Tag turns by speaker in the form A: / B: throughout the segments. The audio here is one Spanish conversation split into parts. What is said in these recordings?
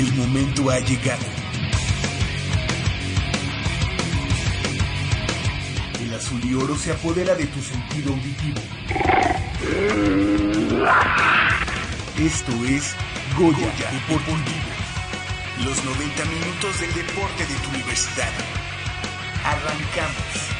A: El momento ha llegado. El azul y oro se apodera de tu sentido auditivo. Esto es Goya, Deportivo. Los 90 minutos del deporte de tu universidad. Arrancamos.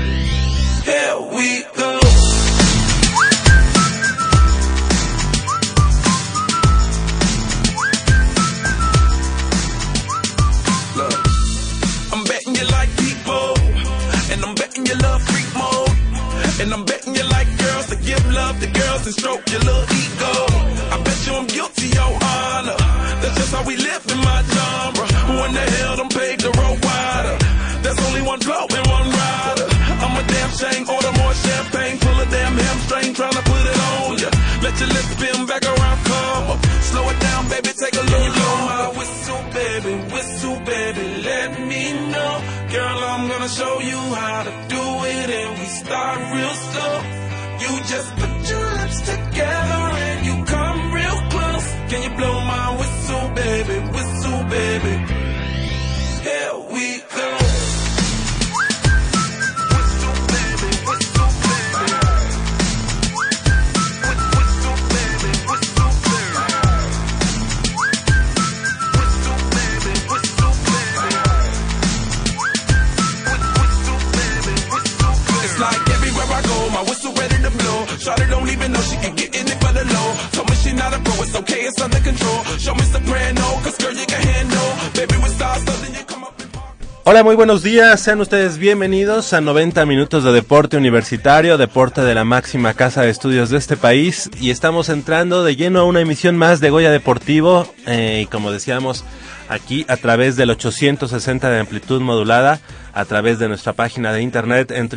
B: Hola, muy buenos días. Sean ustedes bienvenidos a 90 minutos de deporte universitario, deporte de la máxima casa de estudios de este país. Y estamos entrando de lleno a una emisión más de Goya Deportivo. eh, y como decíamos, aquí a través del 860 de amplitud modulada, a través de nuestra página de internet en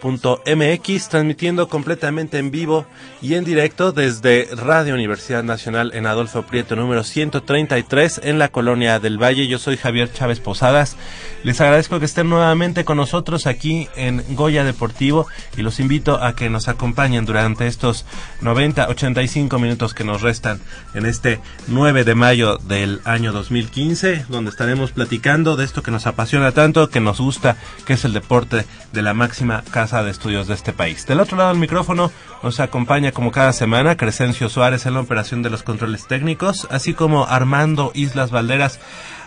B: www.radiounam.unam.mx, transmitiendo completamente en vivo y en directo desde Radio Universidad Nacional en Adolfo Prieto número 133 en la Colonia del Valle. Yo soy Javier Chávez Posadas. Les agradezco que estén nuevamente con nosotros aquí en Goya Deportivo y los invito a que nos acompañen durante estos 90, 85 minutos que nos restan en este 9 de mayo del año 2015, donde estaremos platicando de esto que nos apasiona tanto, que nos gusta, que es el deporte de la máxima casa de estudios de este país. Del otro lado del micrófono nos acompaña como cada semana Crescencio Suárez en la operación de los controles técnicos, así como Armando Islas Valderas.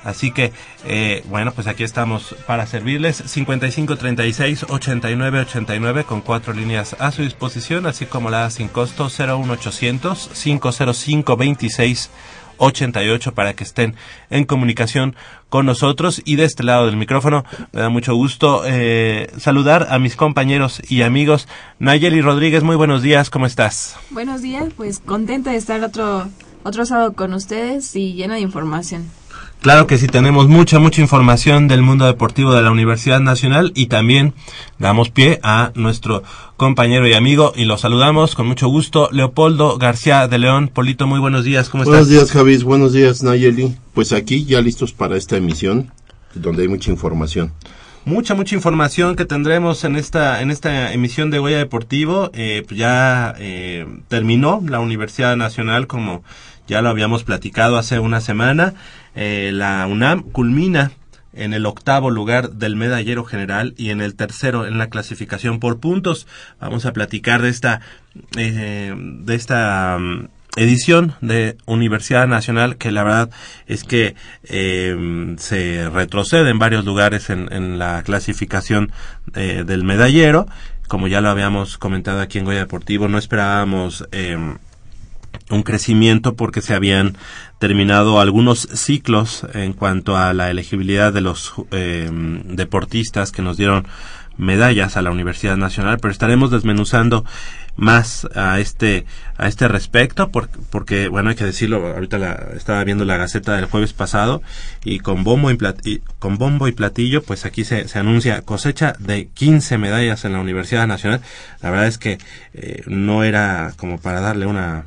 B: Así que, eh, bueno, pues aquí estamos para servirles. 5536 8989 con cuatro líneas a su disposición, así como la sin costo 01800 505 26 88 para que estén en comunicación con nosotros. Y de este lado del micrófono me da mucho gusto eh, saludar a mis compañeros y amigos. Nayeli Rodríguez muy buenos días cómo estás
C: Buenos días, pues contenta de estar otro, otro sábado con ustedes y llena de información.
B: Claro que sí, tenemos mucha, mucha información del mundo deportivo de la Universidad Nacional y también damos pie a nuestro compañero y amigo y lo saludamos con mucho gusto, Leopoldo García de León. Polito, muy buenos días, ¿cómo
D: Buenos
B: estás?
D: días, Javis. Buenos días, Nayeli. Pues aquí ya listos para esta emisión, donde hay mucha información.
B: Mucha, mucha información que tendremos en esta, en esta emisión de Huella Deportivo. Eh, pues ya eh, terminó la Universidad Nacional, como ya lo habíamos platicado hace una semana. Eh, la UNAM culmina en el octavo lugar del medallero general y en el tercero en la clasificación por puntos. Vamos a platicar de esta, eh, de esta mm, edición de Universidad Nacional que la verdad es que eh, se retrocede en varios lugares en, en la clasificación eh, del medallero. Como ya lo habíamos comentado aquí en Goya Deportivo, no esperábamos eh, un crecimiento porque se habían terminado algunos ciclos en cuanto a la elegibilidad de los eh, deportistas que nos dieron medallas a la Universidad Nacional, pero estaremos desmenuzando más a este a este respecto porque, porque bueno hay que decirlo ahorita la, estaba viendo la gaceta del jueves pasado y con bombo y, plati- con bombo y platillo pues aquí se, se anuncia cosecha de 15 medallas en la Universidad Nacional. La verdad es que eh, no era como para darle una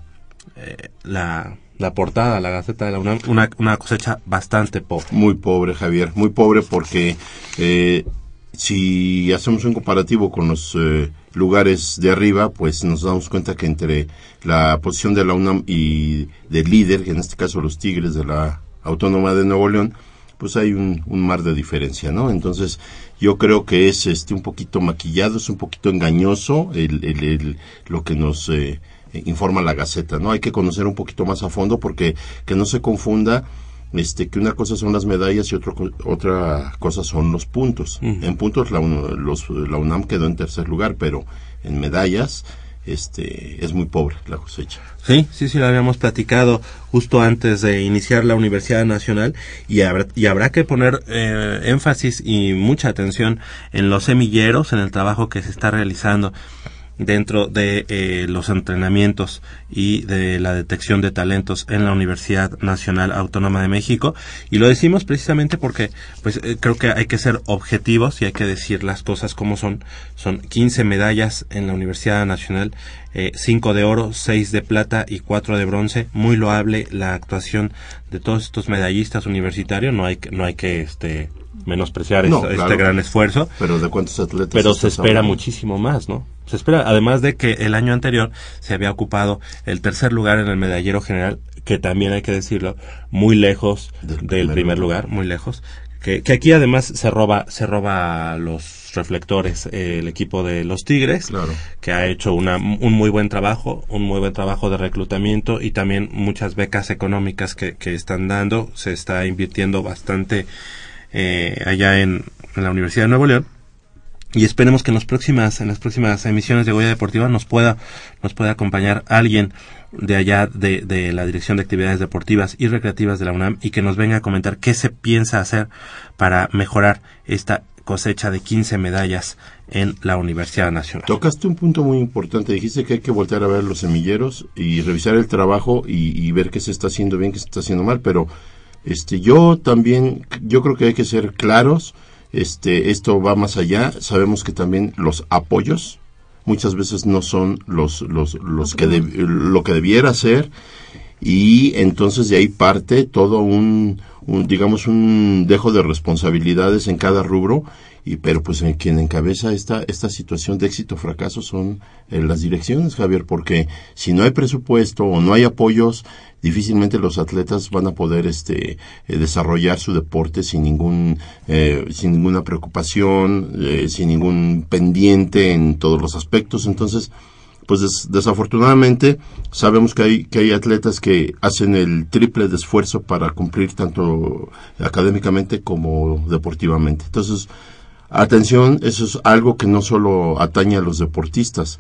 B: eh, la la portada la gaceta de la UNAM una, una cosecha bastante pobre
D: Muy pobre, Javier, muy pobre porque eh, si hacemos un comparativo con los eh, lugares de arriba, pues nos damos cuenta que entre la posición de la UNAM y del líder, que en este caso los Tigres de la Autónoma de Nuevo León, pues hay un, un mar de diferencia, ¿no? Entonces, yo creo que es este un poquito maquillado, es un poquito engañoso el, el- el- lo que nos eh, informa la Gaceta, ¿no? Hay que conocer un poquito más a fondo porque que no se confunda este que una cosa son las medallas y otro, otra cosa son los puntos. En puntos la, UNAM- los- la UNAM quedó en tercer lugar, pero en medallas este es muy pobre la cosecha.
B: Sí, sí, sí, lo habíamos platicado justo antes de iniciar la Universidad Nacional y habrá, y habrá que poner eh, énfasis y mucha atención en los semilleros, en el trabajo que se está realizando dentro de eh, los entrenamientos y de la detección de talentos en la Universidad Nacional Autónoma de México y lo decimos precisamente porque pues eh, creo que hay que ser objetivos y hay que decir las cosas como son son 15 medallas en la Universidad Nacional eh, 5 de oro 6 de plata y 4 de bronce muy loable la actuación de todos estos medallistas universitarios no hay que no hay que este menospreciar
D: No,
B: este,
D: claro.
B: este gran esfuerzo
D: Pero de cuántos atletas
B: pero se espera
D: hablando?
B: muchísimo más, ¿no? Se espera, además de que el año anterior se había ocupado el tercer lugar en el medallero general, que también hay que decirlo, muy lejos
D: Del
B: del,
D: primer
B: primer, lugar. muy lejos. Que, que aquí además se roba, se roba los reflectores eh, el equipo de los Tigres,
D: Claro.
B: que ha hecho una, un muy buen trabajo, un muy buen trabajo de reclutamiento y también muchas becas económicas que, que están dando. Se está invirtiendo bastante eh, allá en, en la Universidad de Nuevo León y esperemos que en las próximas en las próximas emisiones de Goya Deportiva nos pueda nos pueda acompañar alguien de allá de, de la Dirección de Actividades Deportivas y Recreativas de la UNAM y que nos venga a comentar qué se piensa hacer para mejorar esta cosecha de 15 medallas en la Universidad Nacional.
D: Tocaste un punto muy importante. Dijiste que hay que voltear a ver los semilleros y revisar el trabajo y, y ver qué se está haciendo bien, qué se está haciendo mal. Pero este, yo también, yo creo que hay que ser claros. Este, esto va más allá. Sabemos que también los apoyos muchas veces no son los, los, los que de- lo que debiera ser. Y entonces de ahí parte todo un, un, digamos un dejo de responsabilidades en cada rubro. Y pero pues en quien encabeza esta esta situación de éxito o fracaso son eh, las direcciones Javier porque si no hay presupuesto o no hay apoyos difícilmente los atletas van a poder este eh, desarrollar su deporte sin ningún eh, sin ninguna preocupación eh, sin ningún pendiente en todos los aspectos entonces pues des- desafortunadamente sabemos que hay que hay atletas que hacen el triple de esfuerzo para cumplir tanto académicamente como deportivamente. Entonces, atención, eso es algo que no solo atañe a los deportistas,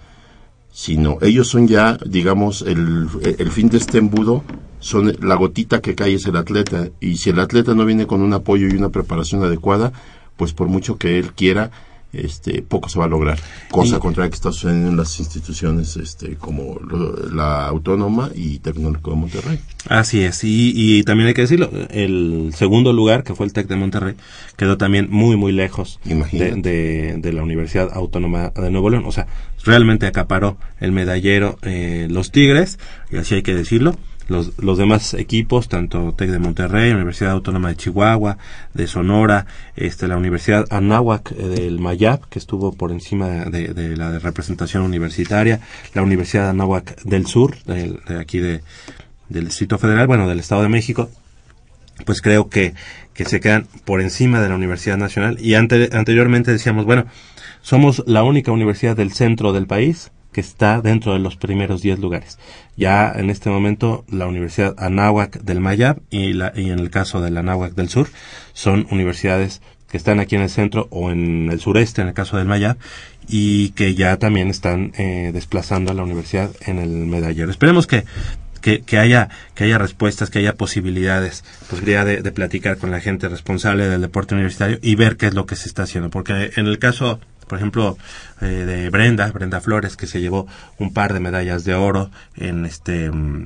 D: sino ellos son ya, digamos, el, el fin de este embudo, son la gotita que cae es el atleta, y si el atleta no viene con un apoyo y una preparación adecuada, pues por mucho que él quiera, este, poco se va a lograr. Cosa
B: Y-
D: contraria que está sucediendo en las instituciones este, como lo- la Autónoma y Tecnológico de Monterrey.
B: Así es, y, y también hay que decirlo, el segundo lugar, que fue el TEC de Monterrey, quedó también muy, muy lejos de, de, de la Universidad Autónoma de Nuevo León. O sea, realmente acaparó el medallero eh, los Tigres, y así hay que decirlo. Los, los demás equipos, tanto TEC de Monterrey, Universidad Autónoma de Chihuahua, de Sonora, este, la Universidad Anáhuac eh, del Mayab, que estuvo por encima de, de la representación universitaria, la Universidad Anáhuac del Sur, de aquí de, del Distrito Federal, bueno, del Estado de México, pues creo que, que se quedan por encima de la Universidad Nacional. Y ante- anteriormente decíamos, bueno, somos la única universidad del centro del país que está dentro de los primeros 10 lugares. Ya en este momento la Universidad Anáhuac del Mayab y, la, y en el caso de la Anáhuac del Sur son universidades que están aquí en el centro o en el sureste, en el caso del Mayab, y que ya también están eh, desplazando a la universidad en el medallero. Esperemos que que, que haya que haya respuestas, que haya posibilidades, posibilidad de, de platicar con la gente responsable del deporte universitario y ver qué es lo que se está haciendo, porque en el caso por ejemplo, eh, de Brenda, Brenda Flores, que se llevó un par de medallas de oro en este, mm,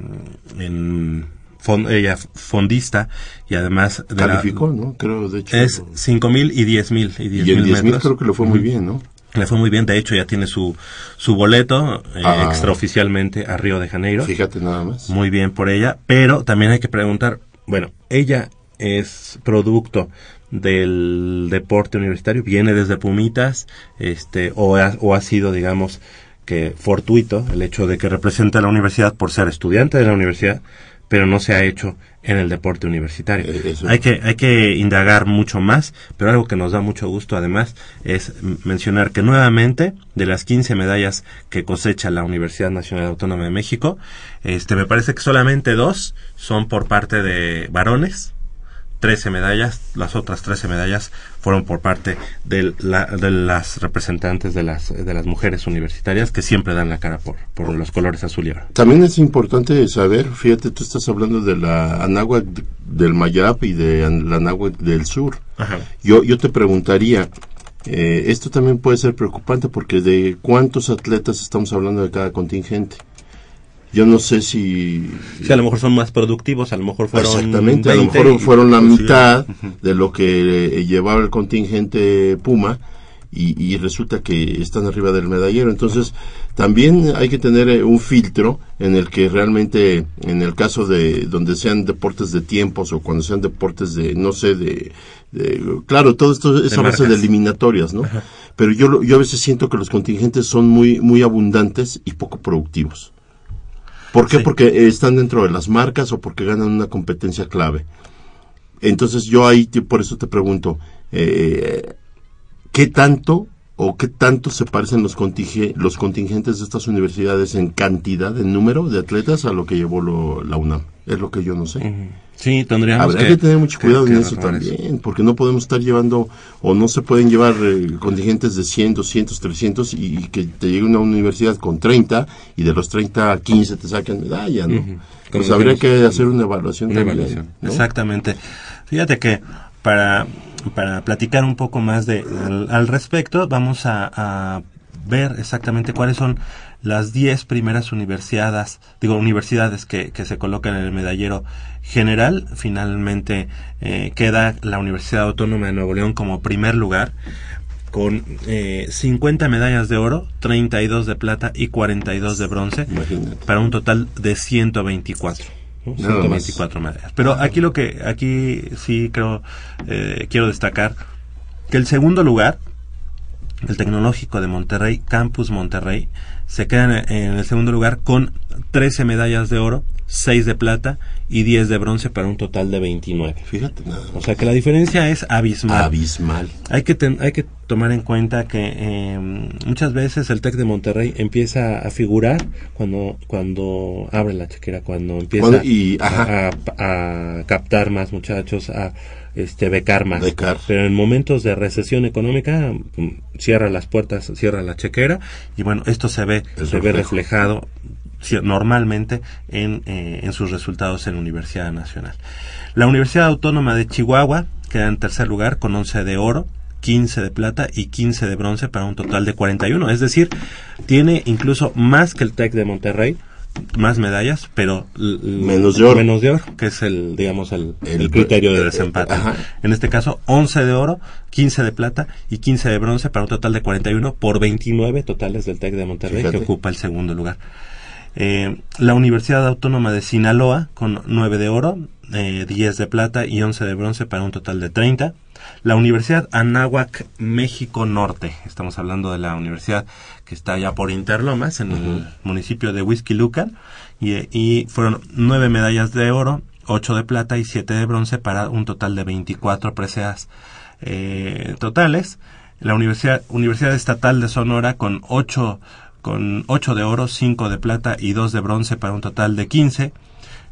B: en fon- ella fondista y además de la-
D: Calificó, ¿no? Creo, de hecho.
B: es cinco mil y diez mil y diez
D: y
B: mil
D: 10.000
B: metros.
D: creo que le fue muy bien, ¿no?
B: Le fue muy bien, de hecho ya tiene su, su boleto eh,
D: Ah.
B: extraoficialmente a Río de Janeiro.
D: Fíjate nada más.
B: Muy bien por ella, pero también hay que preguntar, bueno, ella es producto del deporte universitario, viene desde Pumitas, este, o ha, o ha sido, digamos, que fortuito el hecho de que representa a la universidad por ser estudiante de la universidad, pero no se ha hecho en el deporte universitario.
D: Eh, eso.
B: Hay que, hay que indagar mucho más, pero algo que nos da mucho gusto además es mencionar que nuevamente de las 15 medallas que cosecha la Universidad Nacional Autónoma de México, este me parece que solamente dos son por parte de varones, 13 medallas, las otras 13 medallas fueron por parte de, la- de las representantes de las, de las mujeres universitarias que siempre dan la cara por, por los colores azul y oro.
D: También es importante saber, fíjate, tú estás hablando de la Anáhuac del Mayab y de la Anáhuac del Sur.
B: Ajá.
D: Yo, yo te preguntaría, eh, esto también puede ser preocupante porque de cuántos atletas estamos hablando de cada contingente. Yo no sé si...
B: Sí, a lo mejor son más productivos, a lo mejor fueron
D: Exactamente, a lo
B: 20
D: mejor fueron la mitad de lo que eh, llevaba el contingente Puma y, y resulta que están arriba del medallero. Entonces, también hay que tener eh, un filtro en el que realmente, en el caso de donde sean deportes de tiempos o cuando sean deportes de, no sé, de... de- claro, todo esto es
B: De
D: a base de eliminatorias, ¿no? Pero yo, yo a veces siento que los contingentes son muy, muy abundantes y poco productivos. ¿Por qué?
B: Sí.
D: Porque están dentro de las marcas o porque ganan una competencia clave. Entonces yo ahí te- por eso te pregunto, eh, ¿qué tanto o qué tanto se parecen los, contige- los contingentes de estas universidades en cantidad, en número de atletas a lo que llevó lo- la UNAM? Es lo que yo no sé.
B: Sí, tendríamos
D: Habrá
B: que,
D: que, tener mucho cuidado
B: que
D: en eso también, porque no podemos estar llevando, o no se pueden llevar eh, contingentes de 100, 200, 300 y, y que te llegue una universidad con 30 y de los 30 15 te saquen medalla, ¿no? Pues habría que hacer una evaluación
B: Una
D: también,
B: evaluación.
D: ¿no?
B: Exactamente. Fíjate que para, para platicar un poco más de, al, al respecto, vamos a, a ver exactamente cuáles son las 10 primeras universidades, digo, universidades que, que se colocan en el medallero general. Finalmente eh, queda la Universidad Autónoma de Nuevo León como primer lugar con eh, 50 medallas de oro, 32 de plata y 42 de bronce
D: Imagínate.
B: para un total de 124. ¿No?
D: Nada más.
B: 124 medallas. Pero aquí lo que, aquí sí creo, eh, quiero destacar que el segundo lugar, el Tecnológico de Monterrey, Campus Monterrey, se queda en, el segundo lugar con 13 medallas de oro, 6 de plata y 10 de bronce para un total de 29.
D: Fíjate nada.
B: O sea que la diferencia es abismal.
D: Abismal.
B: Hay que, ten- hay que tomar en cuenta que eh, muchas veces el TEC de Monterrey empieza a figurar cuando, cuando abre la chequera, cuando empieza
D: y-
B: a- a captar más muchachos, a este, becar más.
D: Becar.
B: Pero en momentos de recesión económica, mm, cierra las puertas, cierra la chequera y bueno, esto se ve,
D: El
B: se ve reflejado normalmente en, eh, en sus resultados en la Universidad Nacional. La Universidad Autónoma de Chihuahua queda en tercer lugar con 11 de oro, 15 de plata y 15 de bronce para un total de 41. Es decir, tiene incluso más que el TEC de Monterrey, más medallas, pero
D: Menos de oro.
B: menos de oro, que es el, digamos, el,
D: El-
B: el criterio de desempate.
D: ajá.
B: En este caso, 11 de oro, 15 de plata y 15 de bronce para un total de 41 por 29 totales del TEC de Monterrey,
D: Fíjate.
B: que ocupa el segundo lugar. Eh, la Universidad Autónoma de Sinaloa con 9 de oro, eh, 10 de plata y 11 de bronce para un total de 30. La Universidad Anáhuac México Norte, estamos hablando de la universidad que está allá por Interlomas, en el municipio de Huizquilucan, y, y fueron 9 medallas de oro, 8 de plata y 7 de bronce para un total de 24 preseas eh, totales. La Universidad, Universidad Estatal de Sonora con 8 con 8 de oro, 5 de plata y 2 de bronce para un total de 15.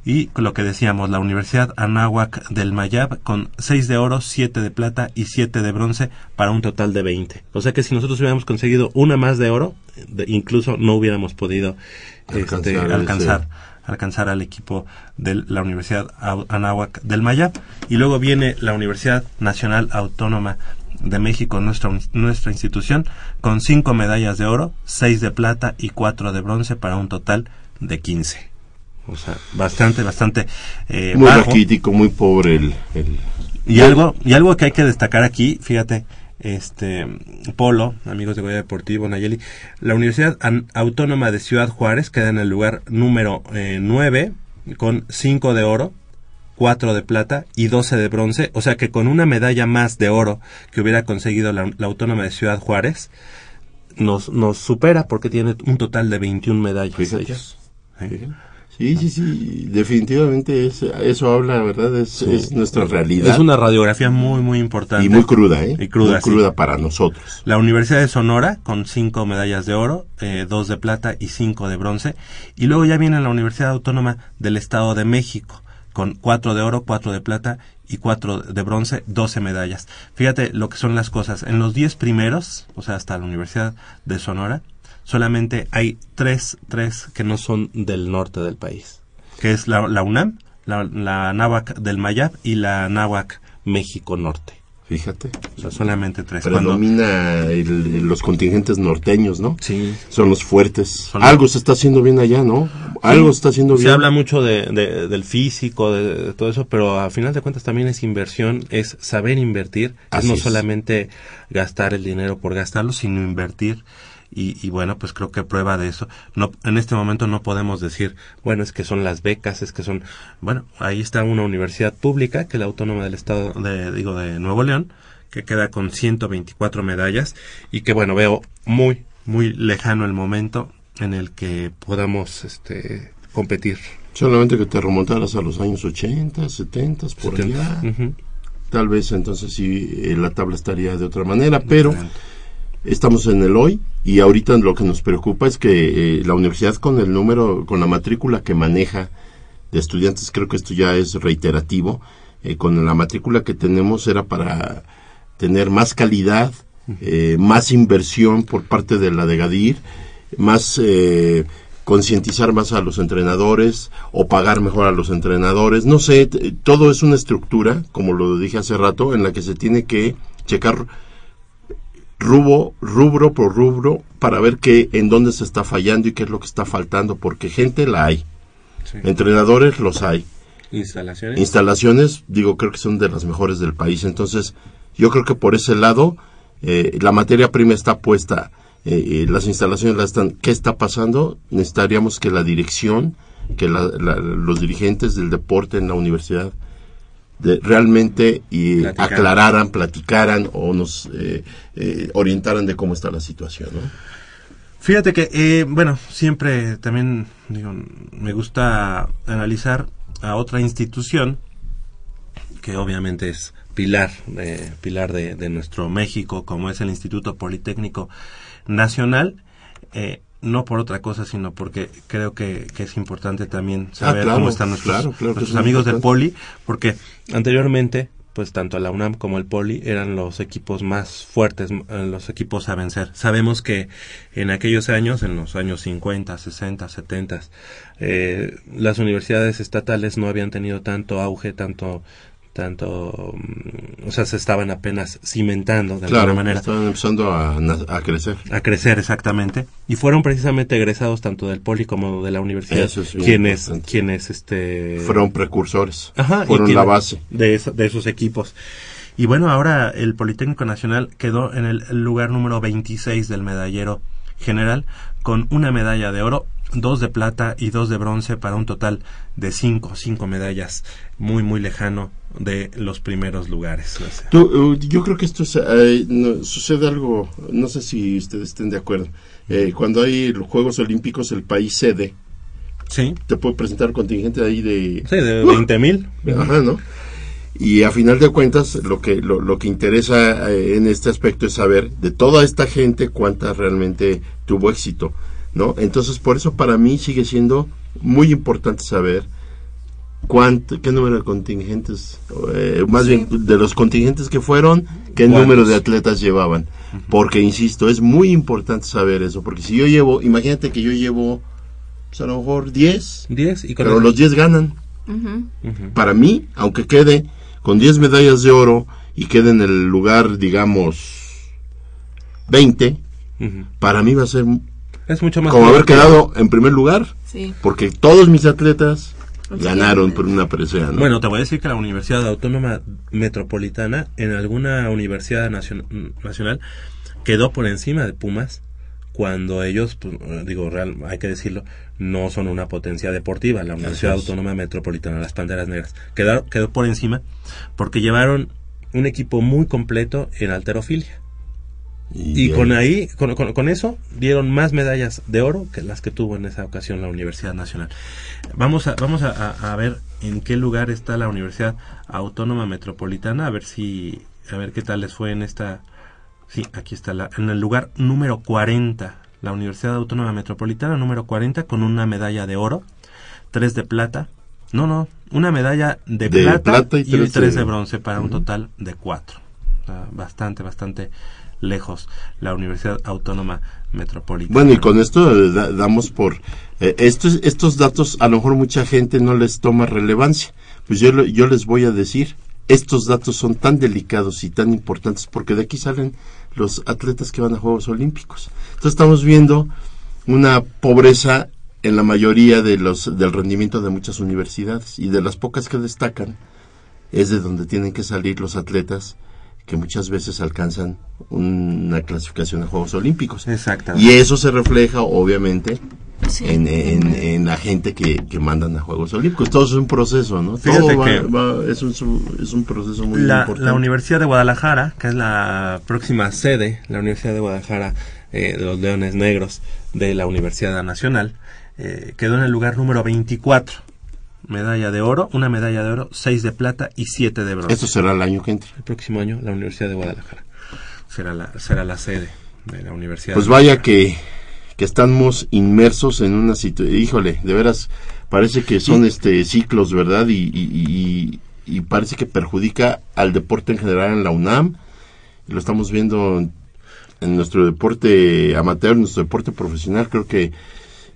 B: Y lo que decíamos, la Universidad Anáhuac del Mayab con 6 de oro, 7 de plata y 7 de bronce para un total de 20. O sea que si nosotros hubiéramos conseguido una más de oro, de- incluso no hubiéramos podido este,
D: Alcanzar
B: alcanzar, al equipo de la Universidad Anáhuac del Mayab. Y luego viene la Universidad Nacional Autónoma de México, nuestra, nuestra institución, con cinco medallas de oro, seis de plata y cuatro de bronce para un total de 15. O sea, bastante, bastante eh,
D: Muy
B: bajo.
D: raquítico, muy pobre el... el-
B: Y algo, y algo que hay que destacar aquí, fíjate, este Polo, amigos de Goya Deportivo, Nayeli, la Universidad Autónoma de Ciudad Juárez queda en el lugar número 9 con 5 de oro, 4 de plata y 12 de bronce, o sea que con una medalla más de oro que hubiera conseguido la, la Autónoma de Ciudad Juárez, nos, nos supera porque tiene un total de 21 medallas. Ellos. ¿Eh?
D: Sí, sí, sí, definitivamente es, eso habla, ¿verdad? Es, es nuestra realidad.
B: Es una radiografía muy, muy importante.
D: y muy cruda, ¿eh?
B: Y cruda,
D: muy
B: sí.
D: cruda para nosotros.
B: La Universidad de Sonora con cinco medallas de oro, eh, dos de plata y cinco de bronce. Y luego ya viene la Universidad Autónoma del Estado de México con cuatro de oro, cuatro de plata y cuatro de bronce, doce medallas. Fíjate lo que son las cosas. En los diez primeros, o sea, hasta la Universidad de Sonora, solamente hay tres, tres que no son del norte del país, que es la, la UNAM, la, la Náhuac del Mayab y la Náhuac México Norte.
D: Fíjate.
B: O sea, solamente tres. Cuando-
D: Predomina el- los contingentes norteños, ¿no?
B: Sí.
D: Son los fuertes.
B: Son-
D: Algo se está haciendo bien allá, ¿no? Algo se está haciendo
B: Se
D: bien.
B: habla mucho de, de- del físico, de, de todo eso, pero a final de cuentas también es inversión, es saber invertir, es no
D: es.
B: solamente gastar el dinero por gastarlo, sino invertir. Y, y bueno, pues creo que prueba de eso. No, en este momento no podemos decir, bueno, es que son las becas, es que son, bueno, ahí está una universidad pública, que es la Autónoma del Estado, de, digo, de Nuevo León, que queda con 124 medallas y que bueno, veo muy, muy lejano el momento en el que podamos, este, competir.
D: Solamente que te remontaras a los años 80, 70, por allá. Tal vez entonces sí eh, la tabla estaría de otra manera, pero estamos en el hoy y ahorita lo que nos preocupa es que eh, la universidad con el número, con la matrícula que maneja de estudiantes, creo que esto ya es reiterativo, eh, con la matrícula que tenemos era para tener más calidad, eh, más inversión por parte de la de Gadir, más eh, concientizar más a los entrenadores o pagar mejor a los entrenadores. No sé, todo es una estructura, como lo dije hace rato, en la que se tiene que checar rubro, rubro por rubro para ver qué, en dónde se está fallando y qué es lo que está faltando, porque gente la hay,
B: Sí.
D: entrenadores los hay,
B: Instalaciones.
D: instalaciones, digo, creo que son de las mejores del país. Entonces, yo creo que por ese lado, eh, la materia prima está puesta, eh, eh, las instalaciones las están. ¿Qué está pasando? Necesitaríamos que la dirección, que la- la- los dirigentes del deporte en la universidad de- realmente y
B: Platicaran.
D: aclararan, platicaran o nos eh, eh, orientaran de cómo está la situación. ¿no?
B: Fíjate que, eh, bueno, siempre también digo, me gusta analizar a otra institución que obviamente es pilar, eh, pilar de, de nuestro México, como es el Instituto Politécnico Nacional. No por otra cosa, sino porque creo que, que es importante también saber
D: Ah, claro,
B: cómo están nuestros,
D: claro, claro que
B: nuestros amigos del. Poli, porque anteriormente, pues tanto la UNAM como el Poli eran los equipos más fuertes, eh, los equipos a vencer. Sabemos que en aquellos años, en los años 50, 60, 70, eh, las universidades estatales no habían tenido tanto auge, tanto tanto, mm, o sea, se estaban apenas cimentando de
D: Claro,
B: alguna manera
D: estaban empezando a, a crecer.
B: a crecer exactamente y fueron precisamente egresados tanto del poli como de la universidad
D: Eso es bien
B: quienes
D: importante.
B: quienes este
D: Fueron precursores,
B: Ajá,
D: fueron la base.
B: de, eso- de esos equipos y bueno ahora el Politécnico Nacional quedó en el lugar número 26 del medallero general con una medalla de oro dos de plata y dos de bronce para un total de cinco cinco medallas muy muy lejano de los primeros lugares.
D: Tú, uh, yo creo que esto es, eh, no, sucede algo, no sé si ustedes estén de acuerdo. Eh, cuando hay los Juegos Olímpicos, el país sede
B: sí
D: te puede presentar contingente ahí de...
B: sí de
D: ¡Uh!
B: 20 mil
D: Ajá, ¿no? Y a final de cuentas, lo que, lo, lo que interesa eh, en este aspecto es saber de toda esta gente cuánta realmente tuvo éxito, ¿no? Entonces, por eso para mí sigue siendo muy importante saber cuánto, qué número de contingentes, eh, más bien de los contingentes que fueron, qué
B: ¿Cuántos?
D: número de atletas llevaban. Porque, insisto, es muy importante saber eso, porque si yo llevo, imagínate que yo llevo, pues a lo mejor 10,
B: 10 y con
D: pero
B: el-
D: los 10 ganan para mí, aunque quede con 10 medallas de oro y quede en el lugar, digamos, 20,
B: Ujú.
D: para mí va a ser
B: Es mucho más
D: como haber quedado en primer lugar,
C: Sí.
D: porque todos mis atletas. Ganaron por una presea, ¿no?
B: Bueno, te voy a decir que la Universidad Autónoma Metropolitana, en alguna universidad nacion- nacional, quedó por encima de Pumas cuando ellos, pues, eh, digo, real, hay que decirlo, no son una potencia deportiva. La Universidad. Autónoma Metropolitana, las Panteras Negras, quedó, quedó por encima porque llevaron un equipo muy completo en alterofilia. Y con ahí, con, con- con eso, dieron más medallas de oro que las que tuvo en esa ocasión la Universidad Nacional. Vamos a, vamos a, a- ver en qué lugar está la Universidad Autónoma Metropolitana, a ver si, a ver qué tal les fue en esta, sí, aquí está, la, en el lugar número 40, la Universidad Autónoma Metropolitana número 40 con una medalla de oro, tres de plata, no, no, una medalla de,
D: De
B: plata,
D: plata y
B: y,
D: tres de-
B: de bronce para un total de cuatro. O sea, bastante, bastante lejos la Universidad Autónoma Metropolitana.
D: Bueno, y con esto eh, da- damos por... eh, estos, estos datos a lo mejor mucha gente no les toma relevancia. Pues yo, yo les voy a decir, estos datos son tan delicados y tan importantes porque de aquí salen los atletas que van a Juegos Olímpicos. Entonces estamos viendo una pobreza en la mayoría de los del rendimiento de muchas universidades y de las pocas que destacan es de donde tienen que salir los atletas que muchas veces alcanzan una clasificación a Juegos Olímpicos.
B: Exactamente.
D: Y eso se refleja, obviamente,
C: Sí.
D: en, en, en la gente que, que mandan a Juegos Olímpicos. Todo es un proceso, ¿no?
B: Fíjate
D: Todo va-
B: que-
D: va- es, un, su- es un proceso muy
B: la,
D: importante.
B: la Universidad de Guadalajara, que es la próxima sede, la Universidad de Guadalajara eh, de los Leones Negros de la Universidad Nacional, eh, quedó en el lugar número 24. Medalla de oro, una medalla de oro, seis de plata y siete de bronce.
D: Esto será el año que entra.
B: El próximo año, la Universidad de Guadalajara será la, será la sede de la Universidad.
D: Pues vaya que, que estamos inmersos en una situación, híjole, de veras, parece que son este ciclos, ¿verdad? Y, y, y- y parece que perjudica al deporte en general en la UNAM. Lo estamos viendo en, en nuestro deporte amateur, en nuestro deporte profesional. Creo que,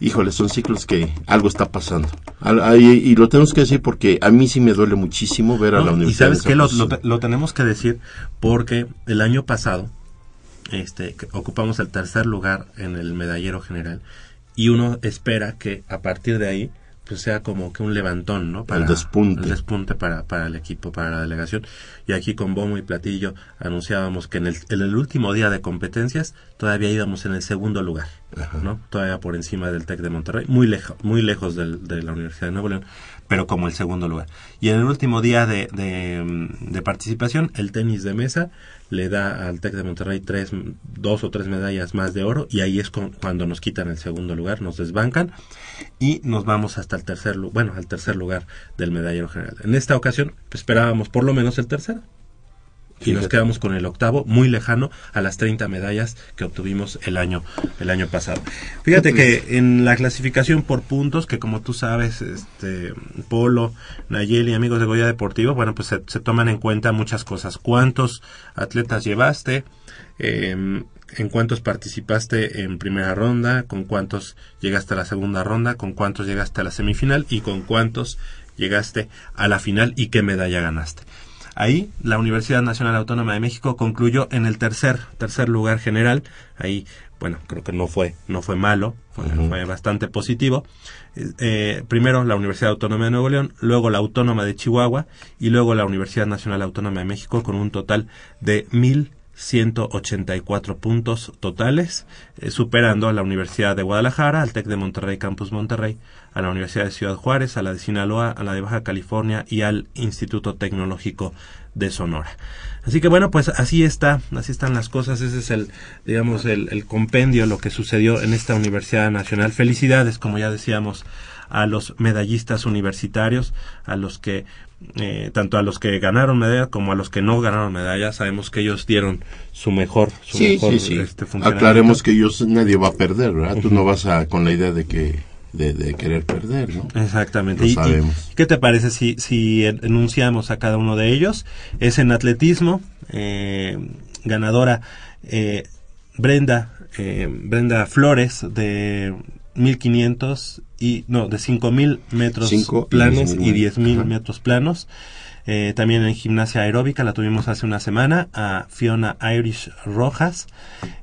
D: híjole, son ciclos que algo está pasando. Al- y, lo tenemos que decir porque a mí sí me duele muchísimo ver a la
B: y
D: universidad.
B: sabes
D: en esa
B: que lo, lo te- lo tenemos que decir porque el año pasado este, ocupamos el tercer lugar en el medallero general y uno espera que a partir de ahí pues sea como que un levantón, ¿no?
D: El despunte.
B: el despunte para, para el equipo, para la delegación. Y aquí con bombo y platillo anunciábamos que en el, en el último día de competencias todavía íbamos en el segundo lugar, ¿no? Todavía por encima del TEC de Monterrey, muy lejos, muy lejos del- de la Universidad de Nuevo León, pero como el segundo lugar. Y en el último día de, de, mm, de participación, el tenis de mesa le da al TEC de Monterrey tres, dos o tres medallas más de oro y ahí es con- cuando nos quitan el segundo lugar, nos desbancan y nos vamos hasta el tercer bueno al tercer lugar del medallero general en esta ocasión pues, esperábamos por lo menos el tercero y nos quedamos con el octavo muy lejano a las 30 medallas que obtuvimos el año el año pasado. Fíjate que en la clasificación por puntos que como tú sabes este Polo Nayeli amigos de Goya Deportivo bueno pues se, se toman en cuenta muchas cosas. Cuántos atletas llevaste eh, en cuántos participaste en primera ronda, con cuántos llegaste a la segunda ronda, con cuántos llegaste a la semifinal y con cuántos llegaste a la final y qué medalla ganaste. Ahí la Universidad Nacional Autónoma de México concluyó en el tercer tercer lugar general. Ahí, bueno, creo que no fue no fue malo, fue, fue bastante positivo. Eh, primero la Universidad Autónoma de Nuevo León, luego la Autónoma de Chihuahua y luego la Universidad Nacional Autónoma de México con un total de mil 184 puntos totales, eh, superando a la Universidad de Guadalajara, al TEC de Monterrey Campus Monterrey, a la Universidad de Ciudad Juárez, a la de Sinaloa, a la de Baja California y al Instituto Tecnológico de Sonora. Así que bueno, pues así está, así están las cosas, ese es el, digamos, el, el compendio, lo que sucedió en esta Universidad Nacional. Felicidades, como ya decíamos, a los medallistas universitarios, a los que eh, tanto a los que ganaron medallas como a los que no ganaron medallas, sabemos que ellos dieron su mejor, su
D: Sí,
B: mejor
D: sí, sí.
B: este, funcionamiento.
D: Aclaremos que ellos nadie va a perder, ¿verdad? Tú no vas a con la idea de que de, de querer perder, ¿no?
B: Exactamente.
D: Lo
B: Y- y,
D: sabemos.
B: ¿Qué te parece si, si en- enunciamos a cada uno de ellos? Es en atletismo, eh, ganadora eh, Brenda, eh, Brenda Flores de 1500 y no, de 5000 metros
D: Cinco
B: planos
D: 10,000
B: y 10000
D: Ajá.
B: metros planos. Eh, también en gimnasia aeróbica la tuvimos hace una semana a Fiona Irish Rojas.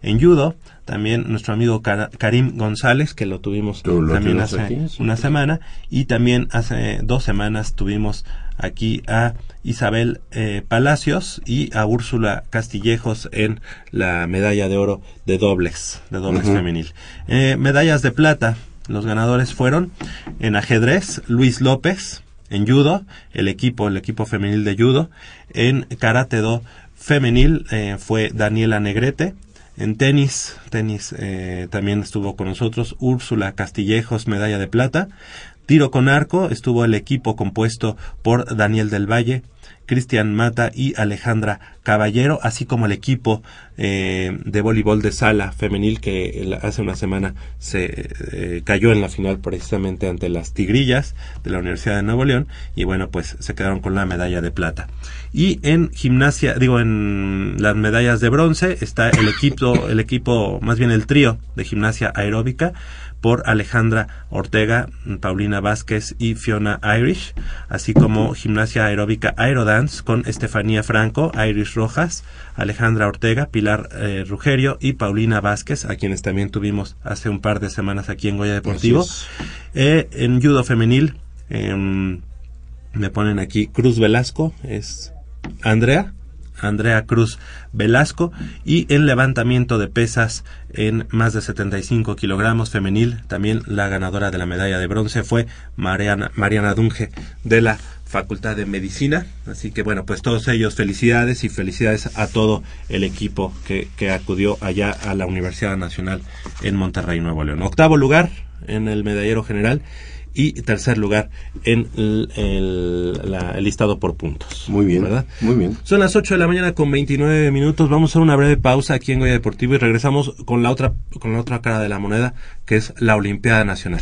B: En judo también nuestro amigo Karim González, que lo tuvimos
D: lo
B: también hace
D: aquí, sí.
B: una semana. Y también hace dos semanas tuvimos aquí a Isabel eh, Palacios y a Úrsula Castillejos en la medalla de oro de dobles, de dobles femenil. Eh, medallas de plata, los ganadores fueron en ajedrez Luis López, en judo, el equipo, el equipo femenil de judo, en karate do femenil eh, fue Daniela Negrete, en tenis, tenis eh, también estuvo con nosotros Úrsula Castillejos, medalla de plata. Tiro con arco estuvo el equipo compuesto por Daniel del Valle, Cristian Mata y Alejandra Caballero, así como el equipo eh, de voleibol de sala femenil que hace una semana se eh, cayó en la final precisamente ante las Tigrillas de la Universidad de Nuevo León y bueno pues se quedaron con la medalla de plata. Y en gimnasia, digo en las medallas de bronce está el equipo, el equipo, más bien el trío de gimnasia aeróbica por Alejandra Ortega, Paulina Vázquez y Fiona Irish, así como gimnasia aeróbica Aerodance con Estefanía Franco, Irish Rojas, Alejandra Ortega, Pilar eh, Rugerio y Paulina Vázquez, a quienes también tuvimos hace un par de semanas aquí en Goya Deportivo. Eh, en judo femenil, em, me ponen aquí Cruz Velasco, es Andrea, Andrea Cruz Velasco, y en levantamiento de pesas en más de 75 kilogramos femenil, también la ganadora de la medalla de bronce fue Mariana, Mariana Dunge de la Facultad de Medicina. Así que bueno, pues todos ellos felicidades y felicidades a todo el equipo que, que acudió allá a la Universidad Nacional en Monterrey, Nuevo León. Octavo lugar en el medallero general y tercer lugar en el, el- la- el listado por puntos.
D: Muy bien,
B: ¿verdad?
D: muy bien.
B: Son las 8 de la mañana con 29 minutos. Vamos a hacer una breve pausa aquí en Goya Deportivo y regresamos con la otra con la otra cara de la moneda, que es la Olimpiada Nacional.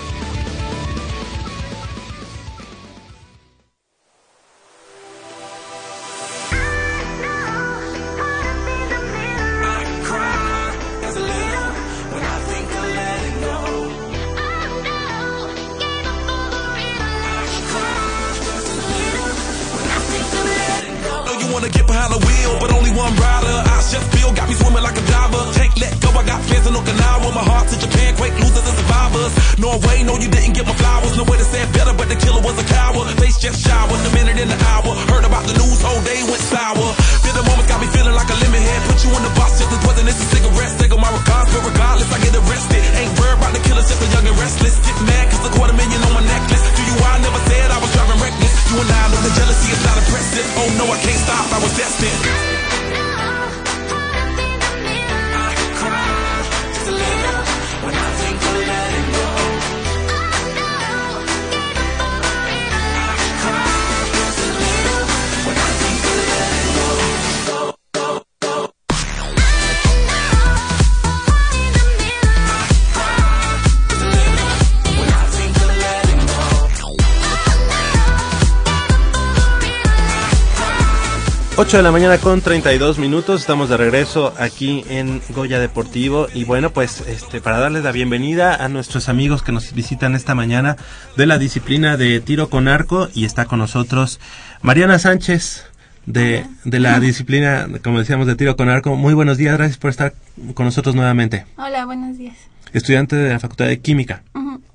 B: 8 de la mañana con 32 minutos, estamos de regreso aquí en Goya Deportivo y bueno, pues este para darles la bienvenida a nuestros amigos que nos visitan esta mañana de la disciplina de tiro con arco y está con nosotros Mariana Sánchez de, de la disciplina, como decíamos, de tiro con arco. Muy buenos días, gracias por estar con nosotros nuevamente.
E: Hola, buenos días.
B: Estudiante de la Facultad de Química.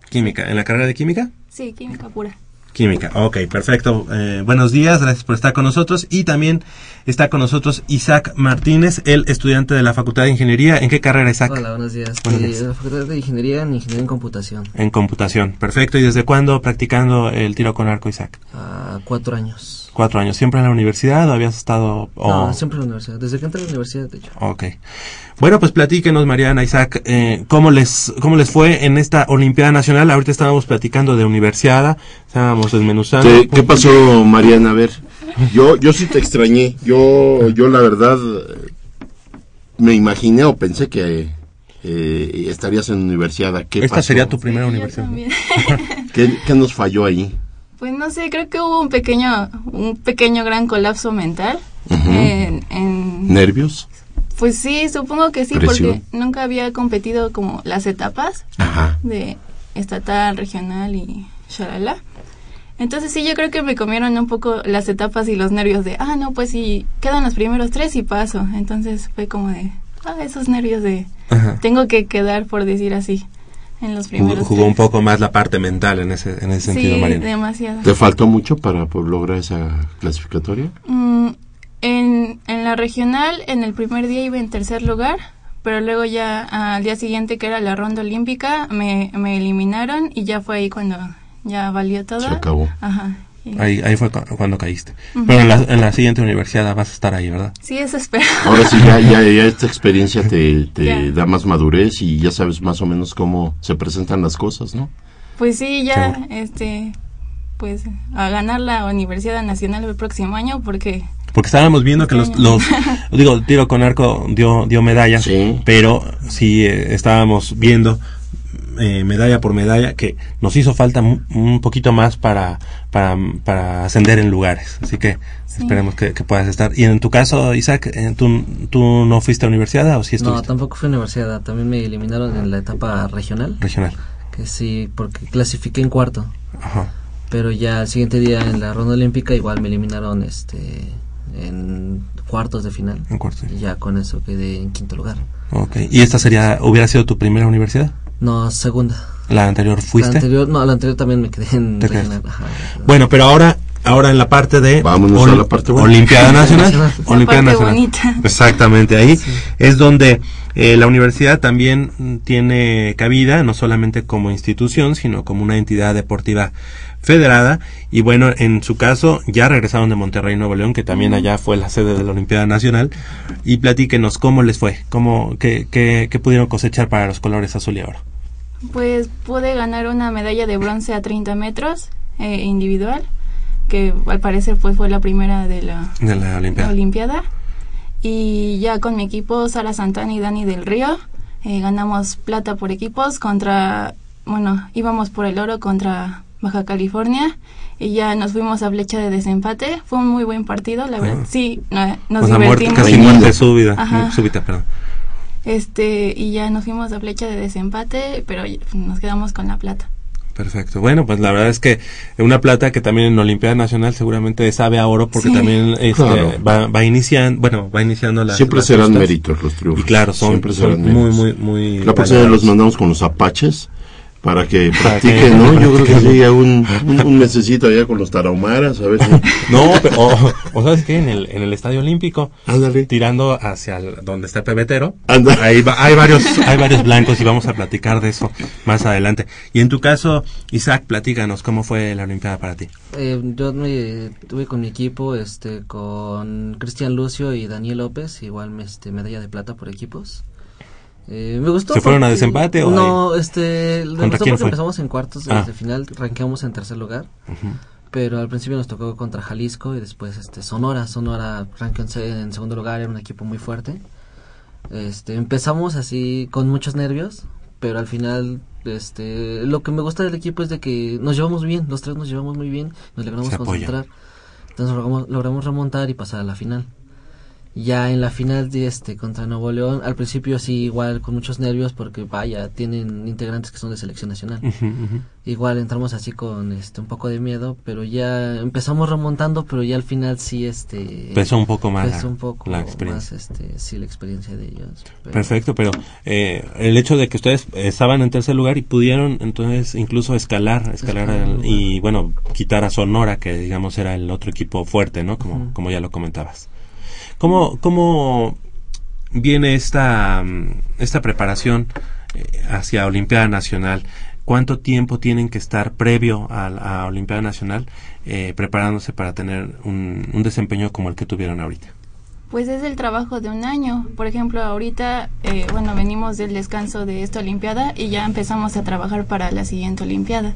B: Química, ¿en la carrera de Química?
E: Sí, Química pura.
B: Química, ok, perfecto. Eh, buenos días, gracias por estar con nosotros. Y también está con nosotros Isaac Martínez, el estudiante de la Facultad de Ingeniería. ¿En qué carrera, Isaac?
F: Hola, buenos días.
B: Buenos
F: Eh, la Facultad de Ingeniería en Ingeniería en Computación.
B: En computación, perfecto. ¿Y desde cuándo practicando el tiro con arco, Isaac?
F: A cuatro años.
B: Cuatro años. ¿Siempre en la universidad o habías estado...? o-
F: No, siempre en la universidad. Desde que entré a la universidad, de hecho.
B: Ok. Bueno, pues platíquenos, Mariana, Isaac, eh, ¿cómo, les, ¿cómo les fue en esta Olimpiada Nacional? Ahorita estábamos platicando de universidad, estábamos desmenuzando.
D: ¿Qué, qué pasó, Mariana? A ver, yo, yo sí te extrañé. Yo, yo la verdad eh, me imaginé o pensé que eh, estarías en universidad. ¿Qué
B: Esta
D: pasó?
B: sería tu primera universidad.
D: ¿Qué, qué nos falló ahí?
E: Pues no sé, creo que hubo un pequeño, un pequeño gran colapso mental. En, en-
D: ¿Nervios?
E: pues sí, supongo que sí,
D: Presión.
E: porque nunca había competido como las etapas
D: Ajá.
E: de estatal, regional y shalala. Entonces sí, yo creo que me comieron un poco las etapas y los nervios de, ah, no, pues sí, quedan los primeros tres y paso. Entonces fue como de, ah, esos nervios de,
B: Ajá.
E: tengo que quedar, por decir así, en los
B: Jugó,
E: primeros
B: jugó un
E: tres.
B: poco más la parte mental en ese, en ese sentido,
E: Sí,
B: Mariana.
E: demasiado.
D: ¿Te faltó mucho para por lograr esa clasificatoria?
E: Mm, en, en la regional, en el primer día iba en tercer lugar, pero luego ya al día siguiente, que era la ronda olímpica, me, me eliminaron y ya fue ahí cuando ya valió todo.
D: Se acabó.
E: Ajá.
B: Ahí, ahí fue cu- cuando caíste. Pero en la, en la siguiente universidad vas a estar ahí, ¿verdad?
E: Sí, eso espero.
D: Ahora sí, ya, ya, ya esta experiencia te, da más madurez y ya sabes más o menos cómo se presentan las cosas, ¿no?
E: Pues sí, ya,
B: Seguro.
E: este, pues a ganar la Universidad Nacional el próximo año porque
B: Porque estábamos viendo que los, los digo, tiro con arco dio, dio medallas,
D: Sí.
B: pero sí eh, estábamos viendo eh, medalla por medalla que nos hizo falta un poquito más para, para, para ascender en lugares. Así que
E: Sí.
B: esperemos que, que puedas estar. Y en tu caso, Isaac, eh, ¿tú, ¿tú no fuiste a universidad o sí
F: No,
B: estuviste?
F: tampoco fui a universidad. También me eliminaron en la etapa regional.
B: Regional.
F: Que sí, porque clasifiqué en cuarto.
B: Ajá.
F: Pero ya el siguiente día en la ronda olímpica igual me eliminaron este en cuartos de final.
B: En cuartos.
F: Y ya con eso quedé en quinto lugar.
B: Ok. ¿Y esta sería, hubiera sido tu primera universidad?
F: No, segunda.
B: ¿La anterior fuiste?
F: La anterior, no, la anterior también me quedé en
B: Te quedaste.
F: Ajá.
B: Bueno, pero ahora, ahora en la parte de
D: Vámonos a la parte buena.
B: Olimpiada Nacional. Olimpiada
E: parte
B: Nacional.
E: bonita.
B: Exactamente, ahí es donde eh, la universidad también tiene cabida, no solamente como institución, sino como una entidad deportiva federada. Y bueno, en su caso, ya regresaron de Monterrey, Nuevo León, que también allá fue la sede de la Olimpiada Nacional. Y platíquenos cómo les fue, cómo, qué, qué, qué pudieron cosechar para los colores azul y oro.
E: Pues pude ganar una medalla de bronce a 30 metros eh, individual, que al parecer pues fue la primera de la,
B: De la
E: la
B: Olimpiada.
E: Olimpiada. Y ya con mi equipo, Sara Santana y Dani del Río, eh, ganamos plata por equipos contra, bueno, íbamos por el oro contra Baja California y ya nos fuimos a flecha de desempate. Fue un muy buen partido, la verdad.
B: Ah.
E: Sí, no- nos
B: O sea, muerte,
E: divertimos.
B: casi
D: Muy
B: muerte súbita, súbita, perdón.
E: Este, y ya nos fuimos a flecha de desempate, pero ya nos quedamos con la plata.
B: Perfecto. Bueno, pues la verdad es que una plata que también en Olimpiada Nacional seguramente sabe a oro porque
E: Sí.
B: también este,
D: Claro.
B: va, va iniciando, bueno, va iniciando la
D: Siempre
B: las
D: serán
B: justas.
D: méritos los triunfos.
B: Y claro, son,
D: Siempre
B: son
D: serán
B: muy,
D: méritos.
B: muy, muy.
D: La próxima los mandamos con los apaches para que practiquen, ¿no? Yo creo que sí, un, un, un mesecito allá con los tarahumaras, a ver si...
B: No, pero, o, o sabes qué, en el, en el Estadio Olímpico,
D: Ándale.
B: tirando hacia el- donde está el pebetero, ahí va- hay varios, hay varios blancos y vamos a platicar de eso más adelante. Y en tu caso, Isaac, platícanos cómo fue la Olimpiada para ti.
F: Eh, yo me tuve con mi equipo, este, con Cristian Lucio y Daniel López, igual este, medalla de plata por equipos. Eh, me gustó.
B: ¿Se fueron a desempate o
F: No, este, me
B: ¿Contra
F: gustó
B: quién
F: porque
B: fue?
F: empezamos en cuartos,
B: Ah.
F: desde final ranqueamos en tercer lugar. Pero al principio nos tocó contra Jalisco y después este Sonora. Sonora ranqueó en, se- en segundo lugar, era un equipo muy fuerte. Este, empezamos así con muchos nervios, pero al final este lo que me gusta del equipo es de que nos llevamos bien, los tres nos llevamos muy bien, nos logramos concentrar. Entonces logramos, logramos remontar y pasar a la final. Ya en la final de este contra Nuevo León, al principio sí igual con muchos nervios porque vaya, tienen integrantes que son de selección nacional. Igual entramos así con este un poco de miedo, pero ya empezamos remontando, pero ya al final sí este
B: Pesó un poco más
F: pesó un poco
B: la experiencia.
F: más este sí la experiencia de ellos. pero-
B: Perfecto, pero eh, el hecho de que ustedes estaban en tercer lugar y pudieron entonces incluso escalar, escalar y bueno, quitar a Sonora, que digamos era el otro equipo fuerte, ¿no? Como, como ya lo comentabas. ¿Cómo, cómo viene esta, mm, esta preparación eh, hacia Olimpiada Nacional? ¿Cuánto tiempo tienen que estar previo a, a Olimpiada Nacional eh, preparándose para tener un, un desempeño como el que tuvieron ahorita?
E: Pues es el trabajo de un año. Por ejemplo, ahorita, eh, bueno, venimos del descanso de esta Olimpiada y ya empezamos a trabajar para la siguiente Olimpiada.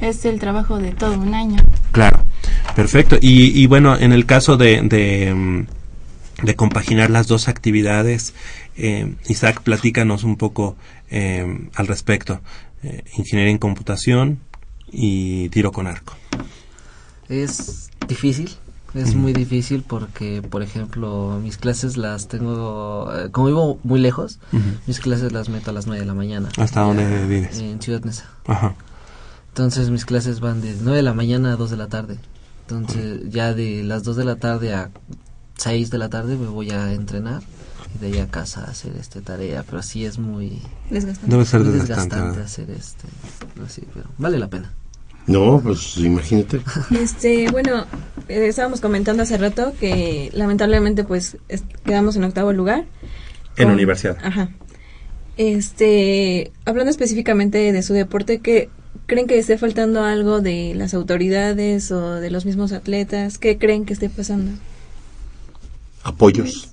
E: Es el trabajo de todo un año.
B: Claro, perfecto. Y, y bueno, en el caso de, de, mm, de compaginar las dos actividades, eh, Isaac, platícanos un poco eh, al respecto. Eh, ingeniería en computación y tiro con arco.
F: Es difícil, es
B: Ujú.
F: muy difícil porque, por ejemplo, mis clases las tengo, eh, como vivo muy lejos, mis clases las meto a las 9 de la mañana.
B: ¿Hasta dónde vives?
F: En Ciudad Neza.
B: Ajá.
F: Entonces mis clases van de 9 de la mañana a 2 de la tarde. Entonces ya de las 2 de la tarde a 6 de la tarde me voy a entrenar y de ahí a casa a hacer este tarea, pero sí es muy
C: Desgastante.
B: Debe ser
F: muy
B: desgastante.
F: desgastante
B: ¿verdad?
F: hacer este, así, pero vale la pena.
D: No, pues imagínate.
C: Este, bueno, eh, estábamos comentando hace rato que lamentablemente pues es- quedamos en octavo lugar.
B: En
C: Con-
B: universidad.
C: Ajá. Este, hablando específicamente de su deporte, ¿qué creen que esté faltando algo de las autoridades o de los mismos atletas? ¿Qué creen que esté pasando?
D: Apoyos,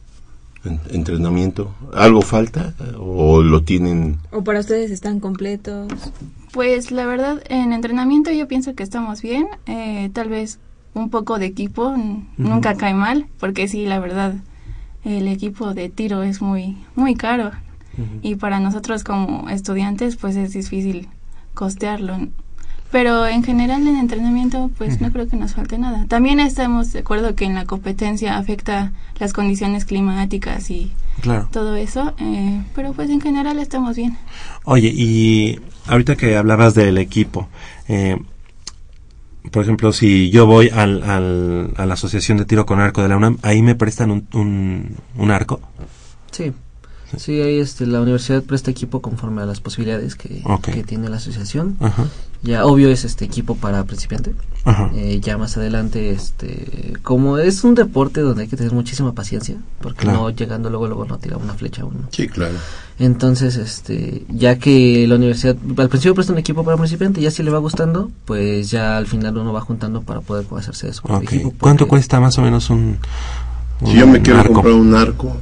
D: en- entrenamiento. ¿Algo falta o lo tienen?
C: ¿O para ustedes están completos?
E: Pues la verdad, en entrenamiento yo pienso que estamos bien. Eh, tal vez un poco de equipo nunca cae mal, porque sí, la verdad, el equipo de tiro es muy, muy caro. Y para nosotros como estudiantes, pues es difícil costearlo. Pero en general en entrenamiento, pues no creo que nos falte nada. También estamos de acuerdo que en la competencia afecta las condiciones climáticas y
B: Claro.
E: todo eso, eh, pero pues en general estamos bien.
B: Oye, y ahorita que hablabas del equipo, eh, por ejemplo, si yo voy al, al- a la Asociación de Tiro con Arco de la UNAM, ahí me prestan un, un, un arco.
F: Sí. Sí, ahí este, la universidad presta equipo conforme a las posibilidades que, que tiene la asociación.
B: Ajá.
F: Ya, obvio es este equipo para principiante. Eh, ya más adelante, este, como es un deporte donde hay que tener muchísima paciencia, porque
B: Claro.
F: no llegando luego luego no tira una flecha uno.
D: Sí, claro.
F: Entonces, este, ya que la universidad al principio presta un equipo para principiante, ya si le va gustando, pues ya al final uno va juntando para poder hacerse de su propio
B: Ok.
F: equipo.
B: ¿Cuánto cuesta más o menos un,
D: Si yo me quiero
B: arco?
D: comprar un arco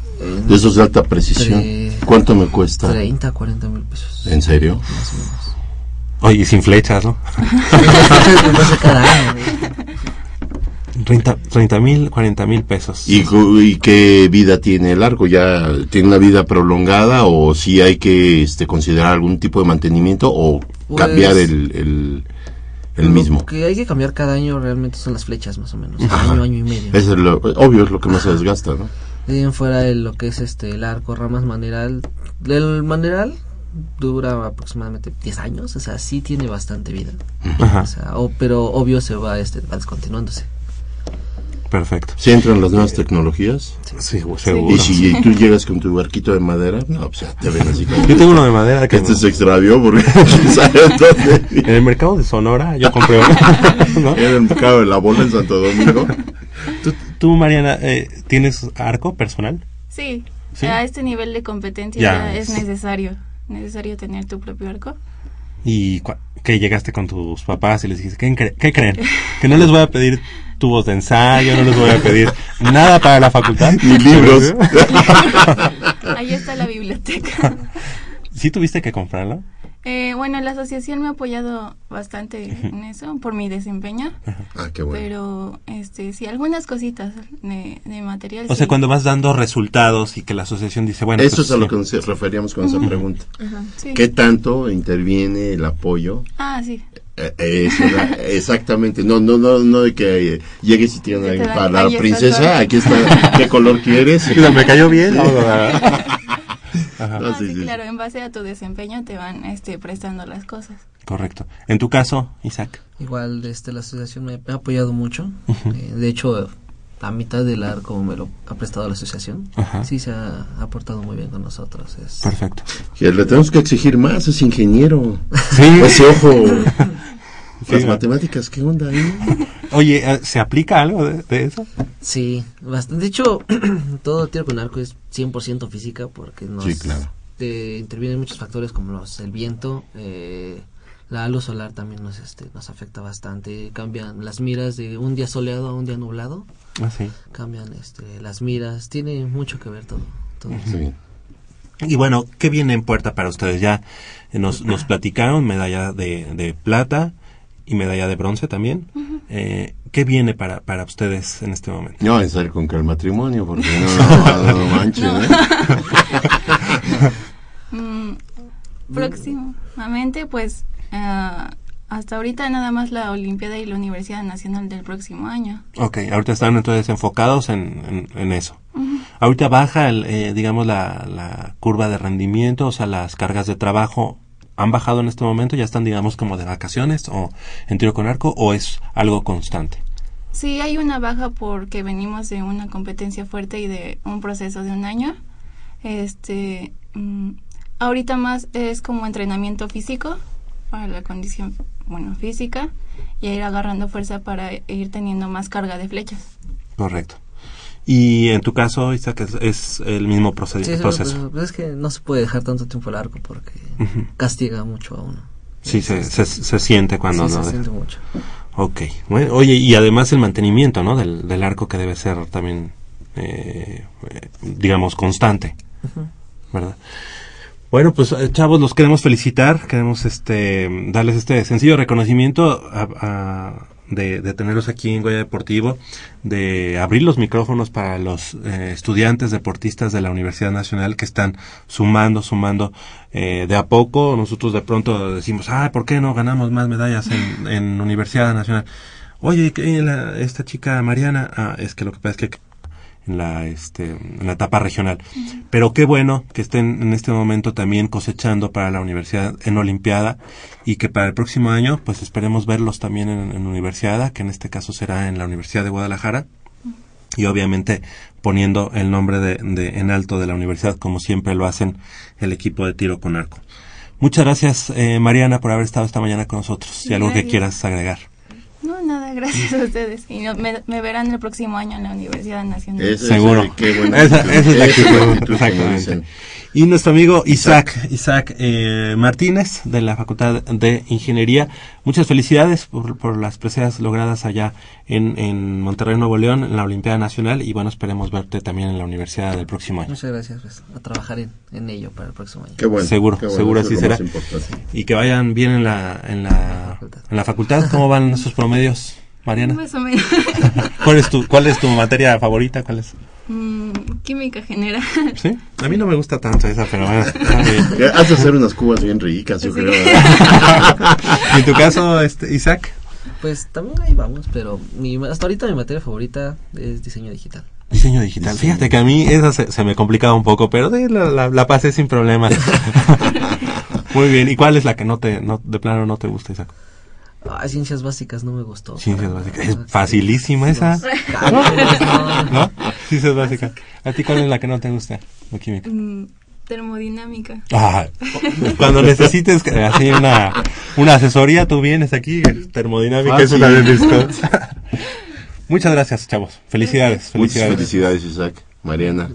D: de esos de alta precisión, ¿cuánto me cuesta?
F: 30, 40 mil pesos.
D: ¿En serio?
F: Más o menos.
B: Oye, y sin flechas, ¿no?
F: Cada año, güey.
B: 30 mil, 40 mil pesos.
D: ¿Y, y qué vida tiene el arco? ¿Ya tiene una vida prolongada o si hay que este, considerar algún tipo de mantenimiento o
F: Pues,
D: cambiar el, el, el
F: Lo
D: mismo?
F: que hay que cambiar cada año realmente son las flechas, más o menos.
D: Ajá.
F: Año, año y medio.
D: Eso es lo, obvio, es lo que más se desgasta, ¿no?
F: De fuera el- lo que es este el arco, ramas maneral. El maneral dura aproximadamente 10 años, o sea, sí tiene bastante vida.
B: Ajá.
F: O sea, o- pero obvio se va este va descontinuándose.
B: Perfecto.
D: Si entran las nuevas tecnologías
B: Sí, seguro.
D: y si tú llegas con tu barquito de madera, no, pues ya te ven así como
B: Yo tengo uno de madera que
D: este se extravió porque
B: en el mercado de Sonora yo compré uno. ¿no?
D: En el mercado de la bola en Santo Domingo.
B: ¿Tú, tú, Mariana, eh, tienes arco personal?
E: Sí,
B: ¿Sí?
E: a este nivel de competencia
B: Ya,
E: es- necesario, necesario tener tu propio arco.
B: y que llegaste con tus papás y les dijiste, ¿qué, cre- qué creen? Que no les voy a pedir tubos de ensayo, no les voy a pedir nada para la facultad.
D: Ni libros.
E: Ahí está la biblioteca.
B: ¿Sí tuviste que comprarlo?
E: Eh, bueno, la asociación me ha apoyado bastante en eso por mi desempeño,
D: Ah, qué bueno.
E: pero este sí algunas cositas de, de material.
B: O sea,
E: sí.
B: cuando vas dando resultados y que la asociación dice, bueno,
D: Eso
B: pues,
D: es a lo
B: sí.
D: que nos referíamos con esa pregunta.
E: Sí.
D: ¿Qué tanto interviene el apoyo
E: Ah, sí.
D: Eh, eso era- exactamente, no, no, no, no de que eh, llegues y
E: dan,
D: para la
E: "Ahí está
D: princesa,
E: el color".
D: aquí está, ¿qué color quieres?
B: Me cayó bien. Ajá.
D: No,
E: Ah,
D: sí,
E: sí,
D: sí.
E: claro, en base a tu desempeño te van este, prestando las cosas.
B: Correcto. En tu caso, Isaac.
F: Igual este, la asociación me, ha apoyado mucho.
B: Ujú.
F: Eh, de hecho, la mitad del arco me lo ha prestado la asociación.
B: Ajá.
F: Sí, se ha, ha portado muy bien con nosotros. Es,
B: Perfecto.
D: Que le tenemos que exigir más, es ingeniero.
B: Sí.
D: Ese ojo.
B: Sí,
D: Las
B: ¿no?
D: matemáticas, ¿qué onda ahí?
B: Oye, eh, ¿se aplica algo de, de eso?
F: Sí, bastante. De hecho, todo tiro con arco es 100% física porque nos
D: Sí, claro.
F: eh, intervienen muchos factores como los el viento, eh, la luz solar también nos este, nos afecta bastante. Cambian las miras de un día soleado a un día nublado,
B: Ah, sí.
F: cambian este, las miras. Tiene mucho que ver todo. todo.
D: Sí.
B: Y bueno, ¿qué viene en puerta para ustedes? Ya nos, nos platicaron medalla de, de plata y medalla de bronce también. Eh, ¿Qué viene para, para ustedes en este momento?
D: No, es salir con que el matrimonio, porque no, no, no manches,
E: No.
D: ¿eh?
E: Mm, próximamente, pues ah, hasta ahorita nada más la Olimpiada y la Universidad Nacional del próximo año.
B: Ok, ahorita están entonces enfocados en, en, en eso. Ahorita baja, el, eh, digamos, la, la curva de rendimiento, o sea, las cargas de trabajo han bajado en este momento, ya están, digamos, como de vacaciones o en tiro con arco, o es algo constante.
E: Sí, hay una baja porque venimos de una competencia fuerte y de un proceso de un año. Este, mm, ahorita más es como entrenamiento físico para la condición, bueno, física y ir agarrando fuerza para ir teniendo más carga de flechas.
B: Correcto. Y en tu caso, Isaac, es, es el mismo proced-
F: Sí,
B: proceso.
F: pues, es que no se puede dejar tanto tiempo el arco porque castiga mucho a uno.
B: Sí, se, se, se siente cuando
F: Sí,
B: no
F: se siente mucho.
B: Ok. Bueno, oye, y además el mantenimiento, ¿no? Del, del arco que debe ser también, eh, digamos, constante. ¿verdad? Bueno, pues eh, chavos, los queremos felicitar, queremos este darles este sencillo reconocimiento a- de, de tenerlos aquí en Goya Deportivo, de abrir los micrófonos para los eh, estudiantes deportistas de la Universidad Nacional que están sumando, sumando eh, de a poco. Nosotros de pronto decimos, ah, ¿por qué no ganamos más medallas en, en Universidad Nacional? Oye, ¿qué la- esta chica Mariana, ah, es que lo que pasa es que en la este en la etapa regional. Pero qué bueno que estén en este momento también cosechando para la universidad en Olimpiada y que para el próximo año pues esperemos verlos también en, en Universidad, que en este caso será en la Universidad de Guadalajara y obviamente poniendo el nombre de, de- en alto de la universidad como siempre lo hacen el equipo de tiro con arco. Muchas gracias eh, Mariana por haber estado esta mañana con nosotros y algo que quieras agregar.
E: No, nada, gracias a ustedes. Y no- me, me verán el próximo año en la Universidad Nacional.
D: Ese-
B: Seguro.
D: ese- qué buena
B: esa, es la
D: es
B: actitud, exactamente. Y nuestro amigo Isaac, Isaac eh, Martínez de la Facultad de Ingeniería. Muchas felicidades por, por las preseas logradas allá en, en Monterrey, Nuevo León, en la Olimpiada Nacional. Y bueno, esperemos verte también en la universidad del próximo año.
F: Muchas gracias, pues, a trabajar en, en ello para el próximo año.
D: Qué bueno.
B: seguro,
D: qué bueno,
B: seguro así será. Y que vayan bien en la, en la, en la facultad. ¿Cómo van esos promedios, Mariana?
E: Más o menos.
B: ¿Cuál es tu, cuál es tu materia favorita? ¿Cuál es?
E: Mm, química general.
B: ¿Sí? A mí no me gusta tanto esa, pero
D: Has de hacer unas cubas bien ricas, yo
E: Sí.
D: creo.
B: ¿Y en tu caso, este, Isaac?
F: Pues también ahí vamos, pero mi, hasta ahorita mi materia favorita es diseño digital.
B: Diseño digital. Fíjate que a mí esa se, se me complicaba un poco, pero de la, la, la pasé sin problemas. Muy bien. ¿Y cuál es la que no te, no, de plano no te gusta, Isaac?
F: Ah, ciencias básicas no me gustó.
B: Ciencias básicas. Es
F: sí.
B: facilísima esa.
F: No, no, no.
B: ¿No? Ciencias básicas. ¿A ti cuál es la que no te gusta? La química.
E: Mm, termodinámica.
B: Ah, cuando necesites que- así una, una asesoría, tú vienes aquí. Termodinámica es una de mis cosas. Muchas gracias, chavos. Felicidades.
D: Muchas
B: Felicidades.
D: felicidades, Isaac. Mariana.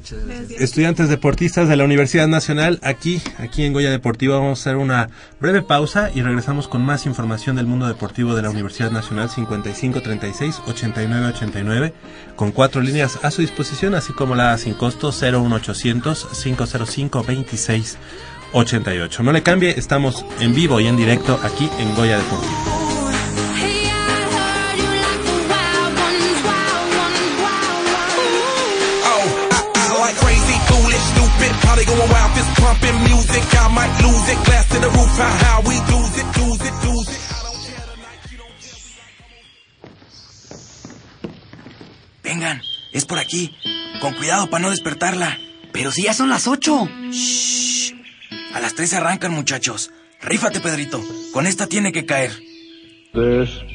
B: Estudiantes deportistas de la Universidad Nacional, aquí, aquí en Goya Deportiva, vamos a hacer una breve pausa y regresamos con más información del mundo deportivo de la Universidad Nacional 5536-8989, con cuatro líneas a su disposición, así como la sin costo 01800 505 2688. No le cambie, estamos en vivo y en directo aquí en Goya Deportiva.
G: Vengan, es por aquí. Con cuidado para no despertarla.
H: Pero si ya son las ocho.
G: Shh. A las tres arrancan, muchachos. Rífate, Pedrito. Con esta tiene que caer.
I: Despierta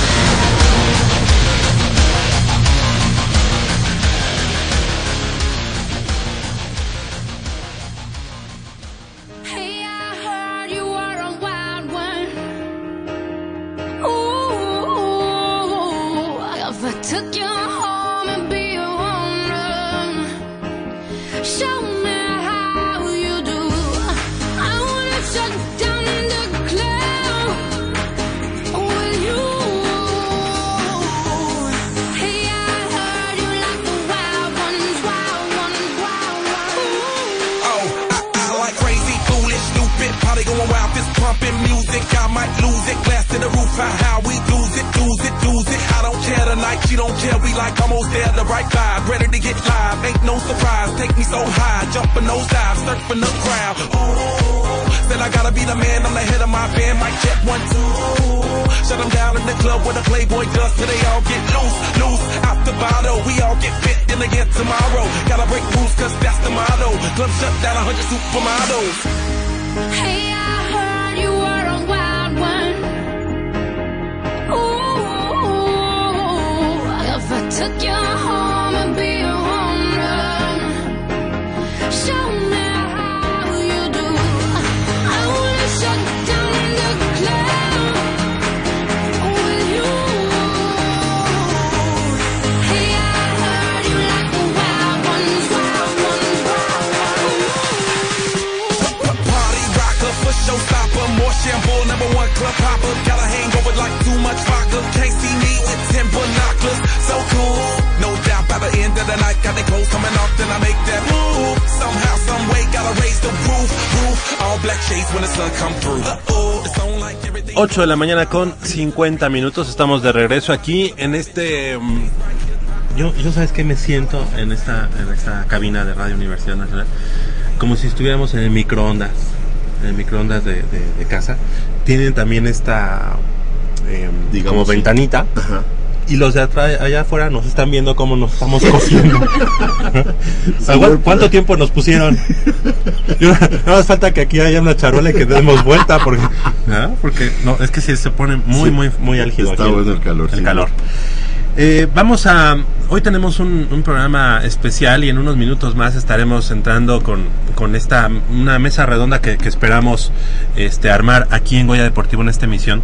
B: 8 de la mañana con 50 minutos. Estamos de regreso aquí en este. mm, yo, yo sabes que me siento en esta, en esta cabina de Radio Universidad Nacional como si estuviéramos en el microondas, en el microondas de, de- de casa. Tienen también esta eh, como
D: sí.
B: ventanita. Y los de atrás, allá afuera nos están viendo cómo nos estamos cociendo. ¿Cuánto, cuánto tiempo nos pusieron? No más falta que aquí haya una charola y que demos vuelta porque, porque no, es que sí se pone muy,
D: Sí.
B: muy, muy álgido.
D: Está
B: aquí
D: bueno el calor,
B: El
D: sí.
B: calor. Eh, vamos a. Hoy tenemos un, un programa especial y en unos minutos más estaremos entrando con, con esta una mesa redonda que, que esperamos este armar aquí en Goya Deportivo en esta emisión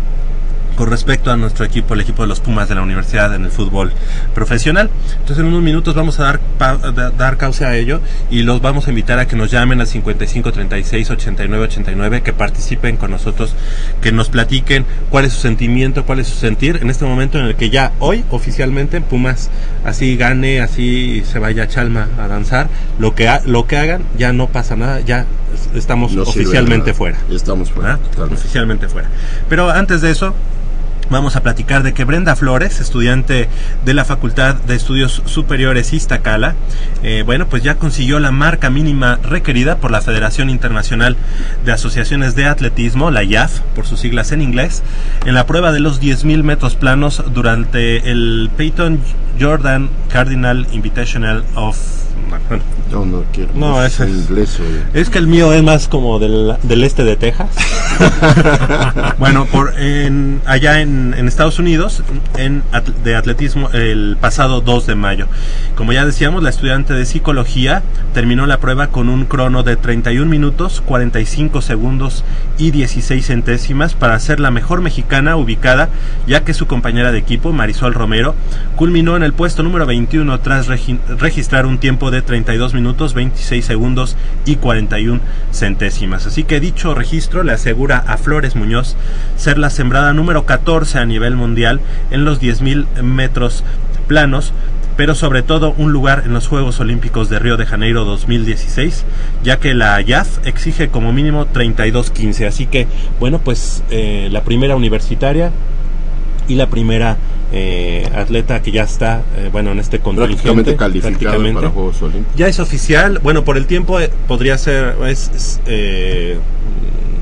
B: con respecto a nuestro equipo, el equipo de los Pumas de la universidad en el fútbol profesional. Entonces en unos minutos vamos a dar, pa- da- dar causa a ello y los vamos a invitar a que nos llamen al 55 36 89 89, que participen con nosotros, que nos platiquen cuál es su sentimiento, cuál es su sentir en este momento en el que ya hoy oficialmente Pumas así gane, así se vaya a Chalma a danzar, lo que, ha- lo que hagan ya no pasa nada, ya es- estamos
D: No
B: oficialmente fuera.
D: Estamos fuera.
B: ¿Ah? Oficialmente fuera. Pero antes de eso, vamos a platicar de que Brenda Flores, estudiante de la Facultad de Estudios Superiores Iztacala, eh, bueno, pues ya consiguió la marca mínima requerida por la Federación Internacional de Asociaciones de Atletismo, la IAF, por sus siglas en inglés, en la prueba de los 10.000 metros planos durante el Peyton Jordan Cardinal Invitational of
D: No, no quiero.
B: No, es-
D: inglés. o-
B: Es que el mío es más como del, del este de Texas. bueno, por en, allá en, en Estados Unidos, en de atletismo, el pasado 2 de mayo. Como ya decíamos, la estudiante de psicología terminó la prueba con un crono de 31 minutos, 45 segundos y 16 centésimas para ser la mejor mexicana ubicada, ya que su compañera de equipo, Marisol Romero, culminó en el puesto número 21 tras regi- registrar un tiempo de 32 minutos, 26 segundos y 41 centésimas. Así que dicho registro le asegura a Flores Muñoz ser la sembrada número 14 a nivel mundial en los 10.000 metros planos pero sobre todo un lugar en los Juegos Olímpicos de Río de Janeiro 2016, ya que la IAF exige como mínimo 32.15. Así que, bueno, pues eh, la primera universitaria y la primera eh, atleta que ya está, eh, bueno, en este contingente.
D: Prácticamente calificada
B: prácticamente.
D: para Juegos Olímpicos.
B: Ya es oficial, bueno, por el tiempo eh, podría ser, es, es, eh,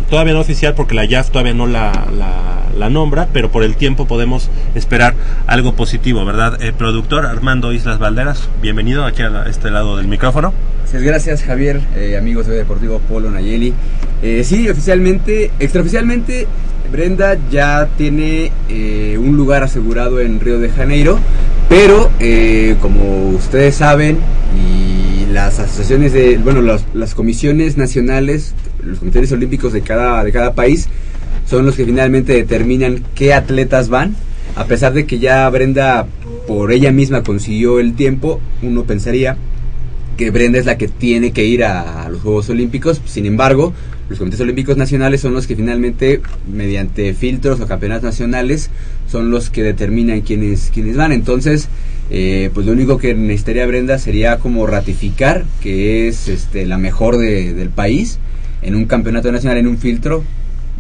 B: todavía no oficial porque la IAF todavía no la, la, la nombra, pero por el tiempo podemos esperar algo positivo, ¿verdad? Eh, productor Armando Islas Valderas, bienvenido aquí a este lado del micrófono.
J: Gracias, gracias Javier, eh, amigos de Deportivo Polo Nayeli. Eh, sí, oficialmente, extraoficialmente, Brenda ya tiene eh, un lugar asegurado en Río de Janeiro, pero eh, como ustedes saben, y las asociaciones de, bueno, las, comisiones nacionales, los comités olímpicos de cada, de cada país, son los que finalmente determinan qué atletas van. A pesar de que ya Brenda por ella misma consiguió el tiempo, uno pensaría que Brenda es la que tiene que ir a, los Juegos Olímpicos. Sin embargo, los comités olímpicos nacionales son los que finalmente, mediante filtros o campeonatos nacionales, son los que determinan quiénes, quiénes van. Entonces, eh, pues lo único que necesitaría Brenda sería como ratificar que es este, la mejor de- del país en un campeonato nacional, en un filtro.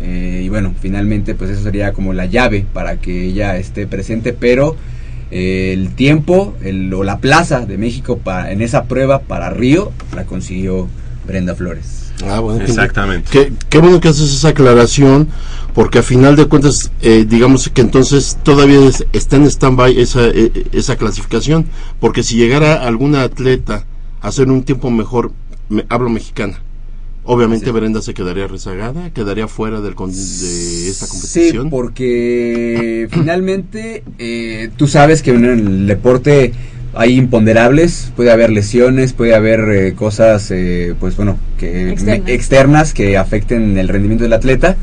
J: Eh, y bueno, finalmente pues eso sería como la llave para que ella esté presente, pero eh, el tiempo el- o la plaza de México para, en esa prueba para Río la consiguió Brenda Flores.
D: Ah, bueno,
B: Exactamente.
D: Qué, qué bueno que haces esa aclaración, porque a final de cuentas, eh, digamos que entonces todavía es- está en stand-by esa, eh, esa clasificación, porque si llegara alguna atleta a hacer un tiempo mejor, me, hablo mexicana, obviamente Brenda se quedaría rezagada, quedaría fuera del con- de esta
J: Sí,
D: competición.
J: porque finalmente eh, tú sabes que en el deporte hay imponderables, puede haber lesiones, puede haber eh, cosas, eh, pues bueno, que
C: Externas.
J: me- externas que afecten el rendimiento del atleta.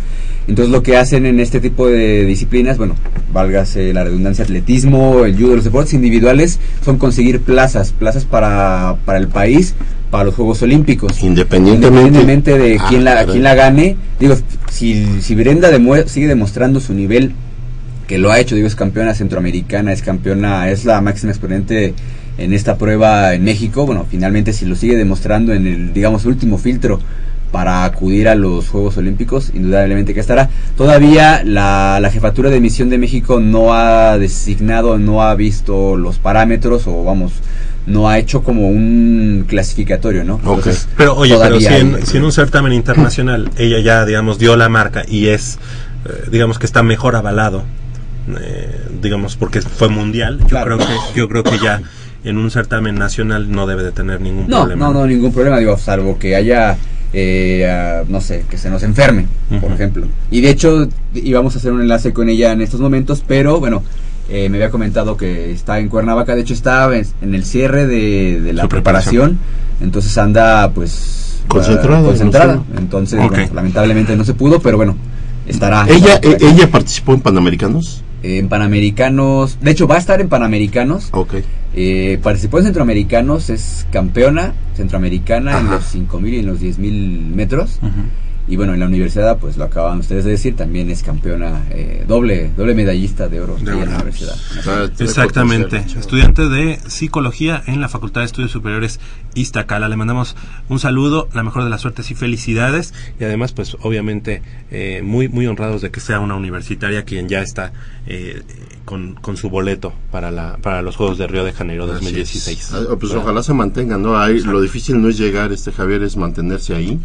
J: Entonces lo que hacen en este tipo de disciplinas, bueno, válgase la redundancia, atletismo, el judo, los deportes individuales, son conseguir plazas, plazas para, para el país, para los Juegos Olímpicos.
D: Independientemente.
J: Independientemente de
D: Ah,
J: quién, la, quién la gane, digo, si, si Brenda demue- sigue demostrando su nivel, que lo ha hecho, digo, es campeona centroamericana, es campeona, es la máxima exponente en esta prueba en México, bueno, finalmente si lo sigue demostrando en el, digamos, último filtro para acudir a los Juegos Olímpicos, indudablemente que estará. Todavía la, la jefatura de misión de México no ha designado, no ha visto los parámetros o vamos, no ha hecho como un clasificatorio, ¿no? Entonces,
B: Pero oye, pero si
J: todavía
B: en,
J: hay-
B: si en un certamen internacional ella ya, digamos, dio la marca y es, eh, digamos, que está mejor avalado, eh, digamos, porque fue mundial, yo
J: Claro.
B: creo que yo creo que ya en un certamen nacional no debe de tener ningún
J: No,
B: problema.
J: no, no, ningún problema, digo, salvo que haya, eh, no sé, que se nos enferme, por ejemplo. Y de hecho, íbamos a hacer un enlace con ella en estos momentos, pero bueno, eh, me había comentado que está en Cuernavaca, de hecho está en, en el cierre de, de la preparación, entonces anda pues
D: Concentrada,
J: concentrada.
D: no sé.
J: entonces bueno, lamentablemente no se pudo, pero bueno, estará.
D: ella,
J: estará
D: eh, ella participó en Panamericanos.
J: En Panamericanos, de hecho va a estar en Panamericanos.
D: Ok.
J: Eh, participó en Centroamericanos, es campeona centroamericana en
D: Ajá.
J: los 5.000 y en los 10.000 metros. Y bueno, en la universidad, pues lo acaban ustedes de decir, también es campeona, eh, doble doble medallista de oro
B: De
J: en la universidad.
B: Exactamente. Estudiante de psicología en la Facultad de Estudios Superiores Iztacala. Le mandamos un saludo, la mejor de las suertes y felicidades. Y además, pues obviamente, eh, muy, muy honrados de que sea una universitaria quien ya está eh, con, con su boleto para, la, para los Juegos de Río de Janeiro 2016.
D: Ah, Pues ojalá se mantengan, ¿no? Ahí, lo difícil no es llegar, este Javier, es mantenerse ahí,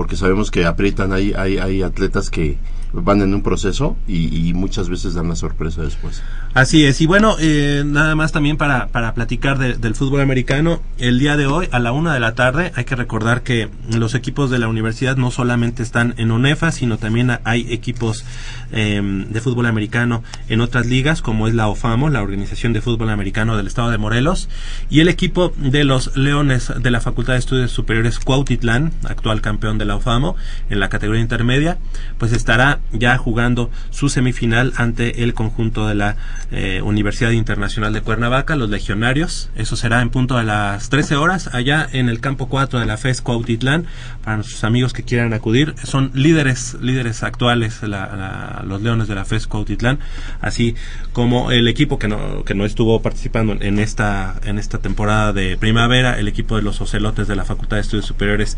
D: porque sabemos que aprietan, hay, hay, atletas que, van en un proceso y, muchas veces dan la sorpresa después.
B: Así es, y bueno, eh, nada más también para, para platicar de- del fútbol americano, el día de hoy a la una de la tarde hay que recordar que los equipos de la universidad no solamente están en ONEFA, sino también hay equipos eh, de fútbol americano en otras ligas, como es la OFAMO, la Organización de Fútbol Americano del Estado de Morelos, y el equipo de los Leones de la Facultad de Estudios Superiores Cuautitlán, actual campeón de la OFAMO en la categoría intermedia, pues estará ya jugando su semifinal ante el conjunto de la eh, Universidad Internacional de Cuernavaca, los legionarios. Eso será en punto de las 13 horas allá en el campo 4 de la FES Cuautitlán. Para nuestros amigos que quieran acudir, son líderes, líderes actuales la- la- los Leones de la FES Cuautitlán, así como el equipo que no, que no estuvo participando en esta, en esta temporada de primavera, el equipo de los Ocelotes de la Facultad de Estudios Superiores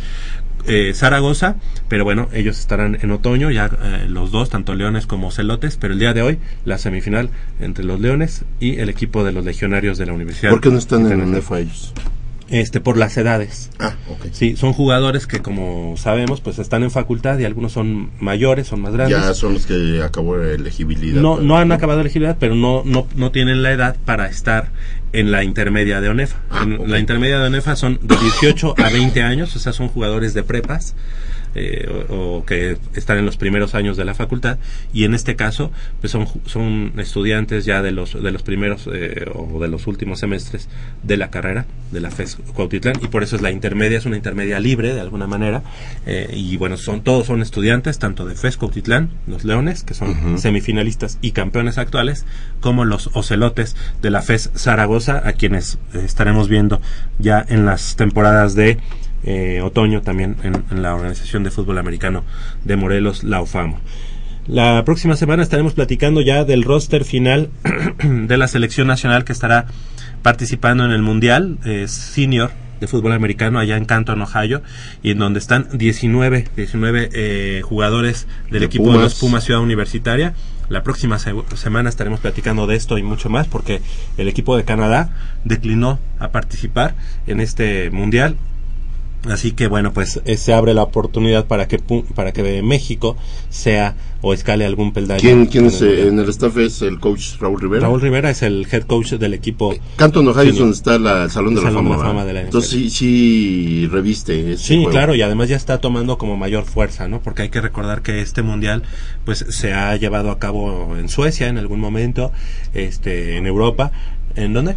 B: eh, Zaragoza, pero bueno, ellos estarán en otoño, ya eh, los dos, tanto Leones como Celotes, pero el día de hoy la semifinal entre los Leones y el equipo de los Legionarios de la Universidad.
D: ¿Por qué no están en. UNEFA ellos?
B: Este, por las edades.
D: Ah, ok.
B: Sí, son jugadores que como sabemos, pues están en facultad y algunos son mayores, son más grandes.
D: Ya son los que acabó la elegibilidad.
B: No, no han acabado la elegibilidad, pero no, no, no tienen la edad para estar en la intermedia de ONEFA.
D: Ah,
B: En La intermedia de ONEFA son de 18 a 20 años, o sea, son jugadores de prepas. Eh, o, o que están en los primeros años de la facultad y en este caso pues son son estudiantes ya de los de los primeros eh, o de los últimos semestres de la carrera de la FES Cuautitlán y por eso es la intermedia es una intermedia libre de alguna manera eh, y bueno son todos son estudiantes tanto de FES Cuautitlán los Leones que son semifinalistas y campeones actuales como los Ocelotes de la FES Zaragoza a quienes estaremos viendo ya en las temporadas de eh, otoño también en, en la Organización de Fútbol Americano de Morelos, la OFAMO. La próxima semana estaremos platicando ya del roster final de la selección nacional que estará participando en el Mundial eh, Senior de fútbol americano allá en Canton, Ohio, y en donde están 19, 19 eh, jugadores del
D: De
B: equipo de los Pumas Ciudad Universitaria. La próxima se- semana estaremos platicando de esto y mucho más porque el equipo de Canadá declinó a participar en este mundial Así que bueno, pues eh, se abre la oportunidad para que para que México sea o escale algún peldaño.
D: ¿Quién, quién es,
B: el
D: eh, en el staff es el coach Raúl Rivera?
B: Raúl Rivera es el head coach del equipo.
D: Canton, Ohio es donde está la- el Salón de la
B: Salón de
D: Fama.
B: la
D: ¿verdad?
B: Fama de la
D: Entonces sí, sí reviste ese
B: Sí,
D: juego.
B: claro, y además ya está tomando como mayor fuerza, ¿no? Porque hay que recordar que este mundial, pues, se ha llevado a cabo en Suecia en algún momento, este, en Europa, ¿en dónde?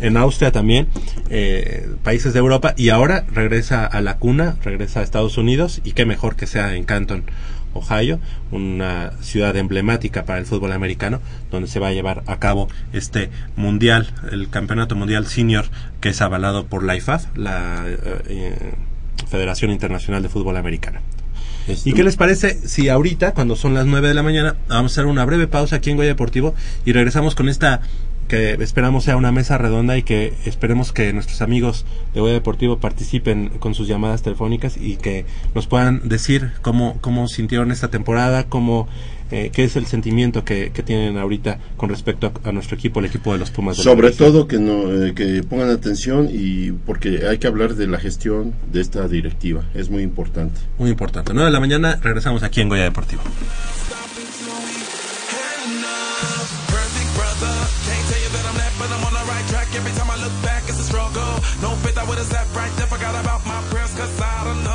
B: En Austria también, eh, países de Europa, y ahora regresa a la cuna, regresa a Estados Unidos, y qué mejor que sea en Canton, Ohio, una ciudad emblemática para el fútbol americano, donde se va a llevar a cabo este mundial, el campeonato mundial senior, que es avalado por la IFAF, la eh, Federación Internacional de Fútbol Americano. ¿Y qué les parece si ahorita, cuando son las 9 de la mañana, vamos a hacer una breve pausa aquí en Goya Deportivo y regresamos con esta que esperamos sea una mesa redonda y que esperemos que nuestros amigos de Goya Deportivo participen con sus llamadas telefónicas y que nos puedan decir cómo, cómo sintieron esta temporada, cómo, eh, qué es el sentimiento que, que tienen ahorita con respecto a, a nuestro equipo, el equipo de los Pumas. de
D: Sobre todo que no eh, que pongan atención y porque hay que hablar de la gestión de esta directiva, es muy importante.
B: Muy importante. 9 de la mañana regresamos aquí en Goya Deportivo.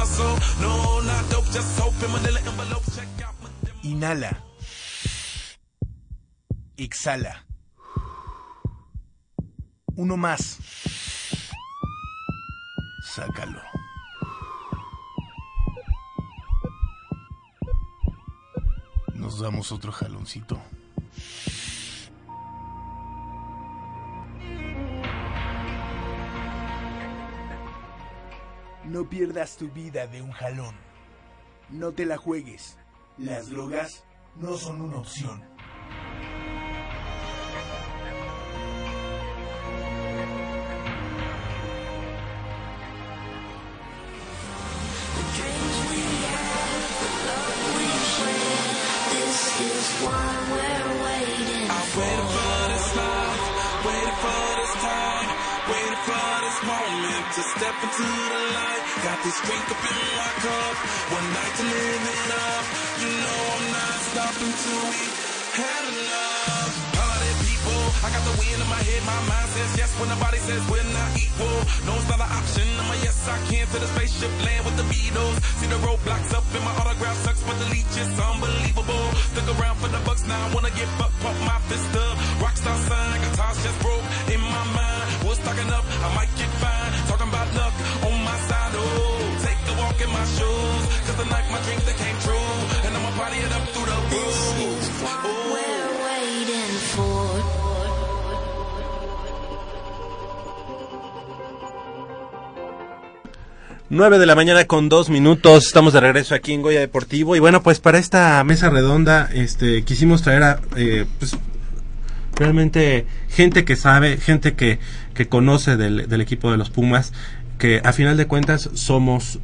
K: Hustle. No,
A: Inhala. Exhala. Uno más. Sácalo. Nos damos otro jaloncito. No pierdas tu vida de un jalón. No te la juegues. Las drogas no son una opción.
K: Step the. Got this drink up in my cup. One night to live it up. You know I'm not stopping till we had enough. Party people, I got the wind in my head. My mind says yes when the body says we're not equal. No, it's not an option. I'm a yes, I can to the spaceship land with the Beatles. See the roadblocks up in my autograph sucks, but the leech is unbelievable. Stick around for the bucks now. I wanna get buck, pump my fist up. Rockstar sign, guitars just broke in my mind. Was stocking up, I might get fine. In my shoes. Cause the night my dream that came true. And I'ma party it up through the roof.
L: We're waiting for.
B: 9 de la mañana con dos minutos, estamos de regreso aquí en Goya Deportivo y bueno pues para esta mesa redonda este quisimos traer a eh, pues, realmente gente que sabe, gente que, que conoce del, del equipo de los Pumas, que a final de cuentas somos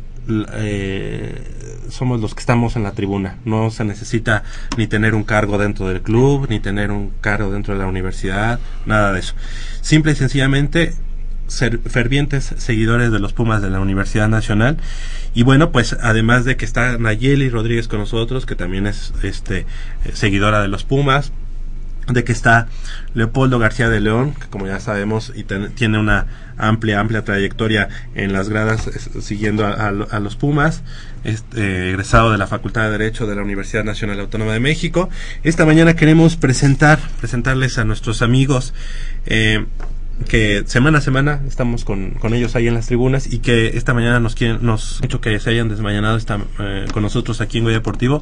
B: eh, somos los que estamos en la tribuna. No se necesita ni tener un cargo dentro del club, ni tener un cargo dentro de la universidad, nada de eso. Simple y sencillamente ser fervientes seguidores de los Pumas de la Universidad Nacional. Y bueno, pues además de que está Nayeli Rodríguez con nosotros, que también es este eh, seguidora de los Pumas, de que está Leopoldo García de León, que como ya sabemos y ten- tiene una amplia, amplia trayectoria en las gradas es- siguiendo a, a lo- a los Pumas, este, egresado de la Facultad de Derecho de la Universidad Nacional Autónoma de México. Esta mañana queremos presentar, presentarles a nuestros amigos eh, que semana a semana estamos con, con ellos ahí en las tribunas y que esta mañana nos quieren, nos hecho que se hayan desmañanado esta, eh, con nosotros aquí en Goya Deportivo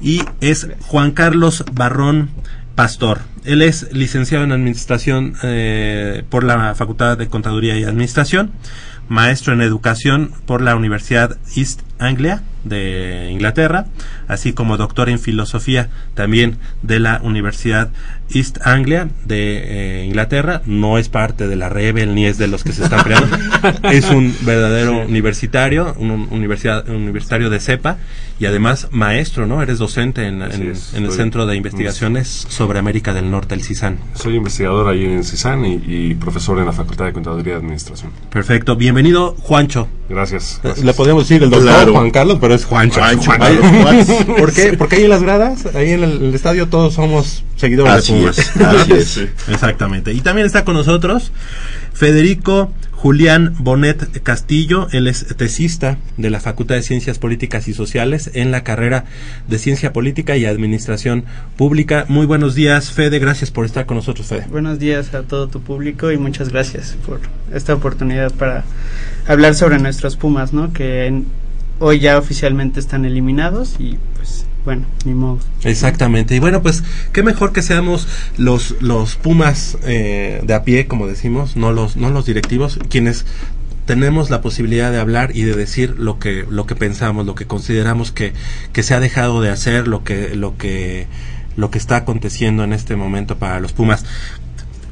B: y es Juan Carlos Barrón Pastor. Él es licenciado en Administración eh, por la Facultad de Contaduría y Administración, maestro en Educación por la Universidad East Anglia de Inglaterra, así como doctor en Filosofía también de la Universidad East Anglia de eh, Inglaterra. No es parte de la Rebel ni es de los que se están creando. es un verdadero universitario, un, un universidad, un universitario de cepa y además maestro, ¿no? Eres docente en,
M: Así
B: en-
M: es,
B: en el Centro de Investigaciones sobre América del Norte, el CISAN.
M: Soy investigador ahí en CISAN y, y profesor en la Facultad de Contaduría y Administración.
B: Perfecto. Bienvenido, Juancho.
M: Gracias. gracias.
B: Le podemos decir el doctor Juan Carlos, pero es Juancho.
M: Juancho, Juan.
B: ¿Por qué? Porque ahí en las gradas, ahí en el, el estadio, todos somos seguidores
D: Así
B: de Pumas.
D: es, así es.
B: Exactamente. Y también está con nosotros Federico Julián Bonet Castillo. Él es tesista de la Facultad de Ciencias Políticas y Sociales en la carrera de Ciencia Política y Administración Pública. Muy buenos días, Fede. Gracias por estar con nosotros, Fede.
N: Buenos días a todo tu público y muchas gracias por esta oportunidad para hablar sobre nuestros Pumas, ¿no? Que en- hoy ya oficialmente están eliminados y pues bueno, ni modo.
B: Exactamente. Y bueno, pues qué mejor que seamos los los Pumas eh, de a pie, como decimos, no los no los directivos, quienes tenemos la posibilidad de hablar y de decir lo que lo que pensamos, lo que consideramos que que se ha dejado de hacer, lo que lo que lo que está aconteciendo en este momento para los Pumas.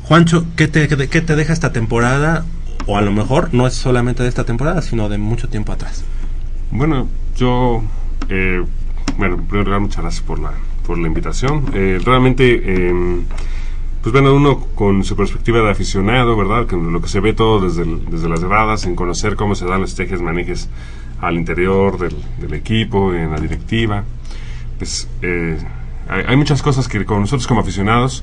B: Juancho, ¿qué te, qué te deja esta temporada? O a lo mejor no es solamente de esta temporada, sino de mucho tiempo atrás.
M: Bueno, yo, eh, bueno, en primer lugar, muchas gracias por la, por la invitación. Eh, realmente, eh, pues bueno, uno con su perspectiva de aficionado, ¿verdad? Que lo que se ve todo desde, desde las gradas, en conocer cómo se dan los tejes, manejes al interior del, del equipo, en la directiva, pues eh, hay, hay muchas cosas que con nosotros como aficionados,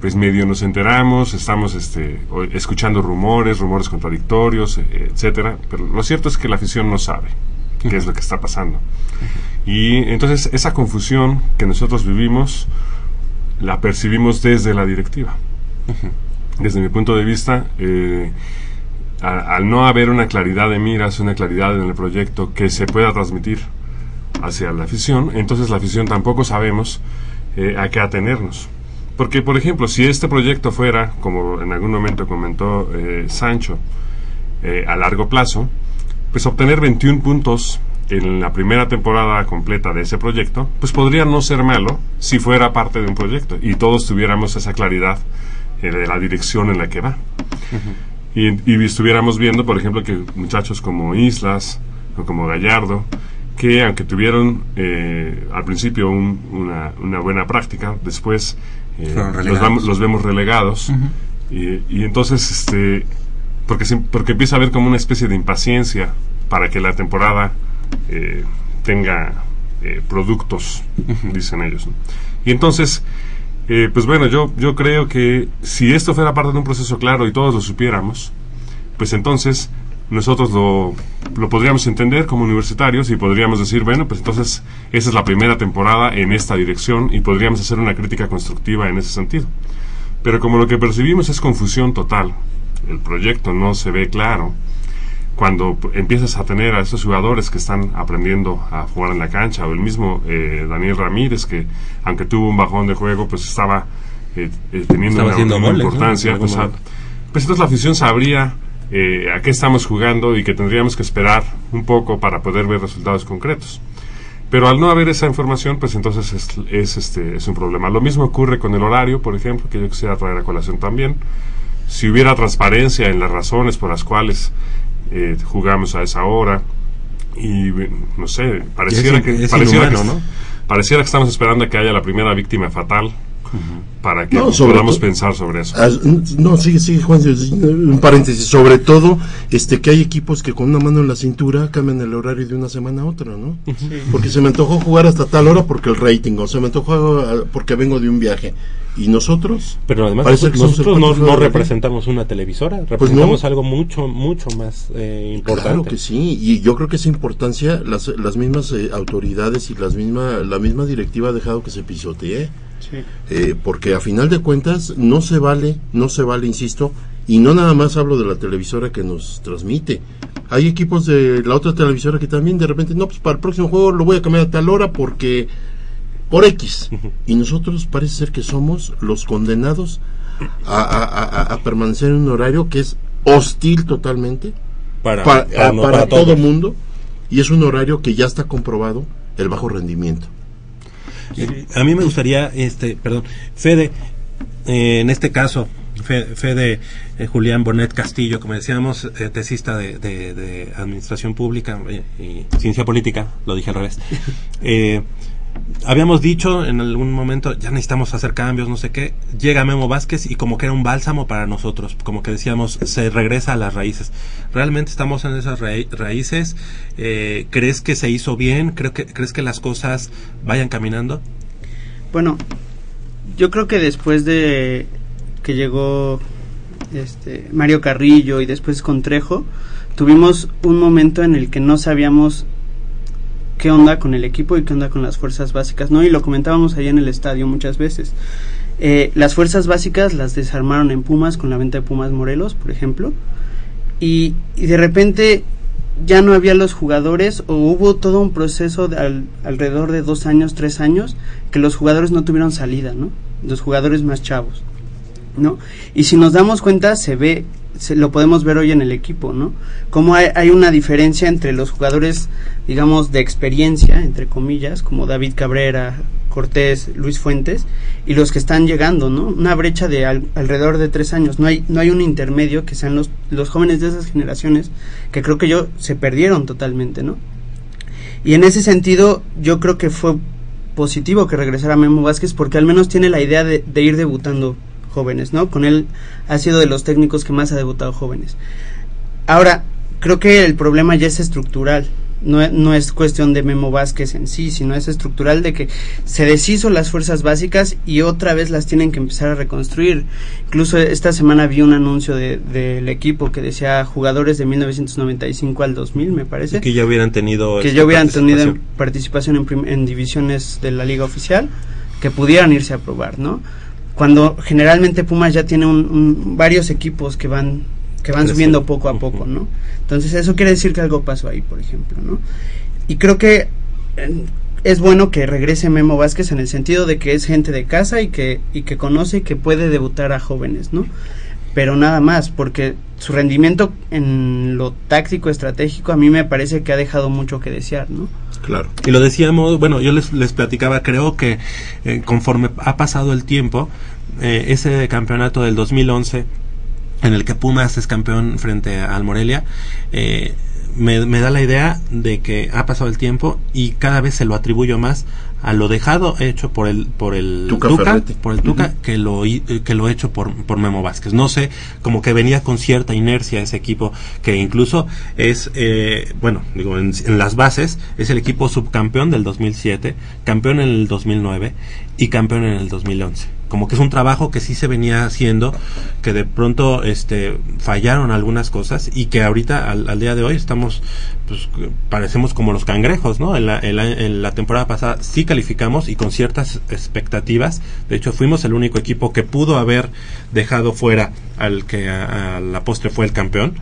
M: pues medio nos enteramos, estamos este, escuchando rumores, rumores contradictorios, eh, etcétera, pero lo cierto es que la afición no sabe qué es lo que está pasando. Y entonces esa confusión que nosotros vivimos la percibimos desde la directiva. Desde mi punto de vista, eh, al no haber una claridad de miras, una claridad en el proyecto que se pueda transmitir hacia la afición, entonces la afición tampoco sabemos eh, a qué atenernos. Porque, por ejemplo, si este proyecto fuera, como en algún momento comentó eh, Sancho, eh, a largo plazo, pues obtener 21 puntos en la primera temporada completa de ese proyecto, pues podría no ser malo si fuera parte de un proyecto y todos tuviéramos esa claridad eh, de la dirección en la que va. Y, y estuviéramos viendo, por ejemplo, que muchachos como Islas o como Gallardo, que aunque tuvieron eh, al principio un- una, una buena práctica, después eh, vamos- los vemos relegados. y, y entonces, este, porque, porque empieza a haber como una especie de impaciencia para que la temporada eh, tenga eh, productos, dicen ellos. ¿no? Y entonces, eh, pues bueno, yo, yo creo que si esto fuera parte de un proceso claro y todos lo supiéramos, pues entonces nosotros lo, lo podríamos entender como universitarios y podríamos decir, bueno, pues entonces esa es la primera temporada en esta dirección y podríamos hacer una crítica constructiva en ese sentido. Pero como lo que percibimos es confusión total, el proyecto no se ve claro, cuando empiezas a tener a estos jugadores que están aprendiendo a jugar en la cancha, o el mismo eh, Daniel Ramírez, que aunque tuvo un bajón de juego, pues estaba eh, eh, teniendo
B: Estaba
M: una, importancia. Pues, a- pues entonces la afición sabría eh, a qué estamos jugando y que tendríamos que esperar un poco para poder ver resultados concretos. Pero al no haber esa información, pues entonces es, es, este, es un problema. Lo mismo ocurre con el horario, por ejemplo, que yo quisiera traer a colación también. Si hubiera transparencia en las razones por las cuales eh, jugamos a esa hora, y no sé, pareciera,
B: es-
M: que,
B: es
M: pareciera, que, pareciera que estamos esperando a que haya la primera víctima fatal para que
D: No,
M: podamos
D: to-
M: pensar sobre eso.
D: Ah, no, sigue, sigue, Juan. Un paréntesis. Sobre todo, este, que hay equipos que con una mano en la cintura cambian el horario de una semana a otra, ¿no? Porque se me antojó jugar hasta tal hora porque el rating, o se me antojó ah, porque vengo de un viaje. ¿Y nosotros?
B: Pero además
D: Parece que somos el
B: nosotros no, representamos una televisora,
D: Pues
B: representamos
D: no.
B: algo mucho, mucho más eh, importante.
D: Claro que sí, y yo creo que esa importancia las, las mismas eh, autoridades y las misma, la misma directiva ha dejado que se pisotee.
N: Sí.
D: Eh, porque a final de cuentas no se vale, no se vale, insisto, y no nada más hablo de la televisora que nos transmite. Hay equipos de la otra televisora que también de repente, no, pues para el próximo juego lo voy a cambiar a tal hora porque por X. Y nosotros parece ser que somos los condenados a, a- a- a permanecer en un horario que es hostil totalmente
B: Para-
D: pa-
B: para
D: todo mundo y es un horario que ya está comprobado el bajo rendimiento.
B: A mí me gustaría, este, perdón, Fede, eh, en este caso, Fe- Fede eh, Julián Bonet Castillo, como decíamos, eh, tesista de, de- de Administración Pública eh, y Ciencia Política, lo dije al revés. Habíamos dicho en algún momento, ya necesitamos hacer cambios, no sé qué. Llega Memo Vázquez y como que era un bálsamo para nosotros, como que decíamos, se regresa a las raíces. ¿Realmente estamos en esas raí- raíces? Eh, ¿Crees que se hizo bien? ¿Creo que, ¿Crees que las cosas vayan caminando?
N: Bueno, yo creo que después de que llegó este Mario Carrillo y después con Trejo, tuvimos un momento en el que no sabíamos qué onda con el equipo y qué onda con las fuerzas básicas, ¿no? Y lo comentábamos ahí en el estadio muchas veces. Eh, las fuerzas básicas las desarmaron en Pumas con la venta de Pumas Morelos, por ejemplo, y, y de repente ya no había los jugadores o hubo todo un proceso de al- alrededor de dos años, tres años, que los jugadores no tuvieron salida, ¿no? Los jugadores más chavos, ¿no? Y si nos damos cuenta, se ve, se, lo podemos ver hoy en el equipo, ¿no? Cómo hay, una diferencia entre los jugadores, digamos, de experiencia, entre comillas, como David Cabrera, Cortés, Luis Fuentes, y los que están llegando, ¿no? Una brecha de al- alrededor de tres años. No hay, no hay un intermedio que sean los, los jóvenes de esas generaciones que creo que yo se perdieron totalmente, ¿no? Y en ese sentido, yo creo que fue positivo que regresara Memo Vázquez porque al menos tiene la idea de, de ir debutando jóvenes, ¿no? Con él ha sido de los técnicos que más ha debutado jóvenes. Ahora, creo que el problema ya es estructural. No, e- no es cuestión de Memo Vázquez en sí, sino es estructural de que se deshizo las fuerzas básicas y otra vez las tienen que empezar a reconstruir. Incluso esta semana vi un anuncio de- del equipo que decía jugadores de 1995 al 2000, me parece
B: Que ya hubieran tenido...
N: que ya hubieran tenido
B: participación.
N: en, en divisiones de la liga oficial, que pudieran irse a probar, ¿no? Cuando generalmente Pumas ya tiene un- un- varios equipos que van que van subiendo poco a poco, ¿no? Entonces eso quiere decir que algo pasó ahí, por ejemplo, ¿no? Y creo que eh, es bueno que regrese Memo Vázquez en el sentido de que es gente de casa y que y que conoce y que puede debutar a jóvenes, ¿no? Pero nada más, porque su rendimiento en lo táctico estratégico a mí me parece que ha dejado mucho que desear, ¿no?
D: Claro.
B: Y lo decíamos, bueno, yo les, les platicaba, creo que eh, conforme ha pasado el tiempo, eh, ese campeonato del 2011, en el que Pumas es campeón frente al Morelia, eh, me, me da la idea de que ha pasado el tiempo y cada vez se lo atribuyo más a lo dejado hecho por el por el
D: Tuca
B: Tuca, por el Tuca que lo eh, que lo hecho por por Memo Vázquez. No sé como que venía con cierta inercia ese equipo que incluso es eh, bueno digo en, en las bases es el equipo subcampeón del 2007 campeón en el 2009 y campeón en el 2011 como que es un trabajo que sí se venía haciendo que de pronto este fallaron algunas cosas y que ahorita al, día de hoy estamos pues parecemos como los cangrejos no en la, en la- temporada pasada sí calificamos y con ciertas expectativas. De hecho fuimos el único equipo que pudo haber dejado fuera al que a, a la postre fue el campeón.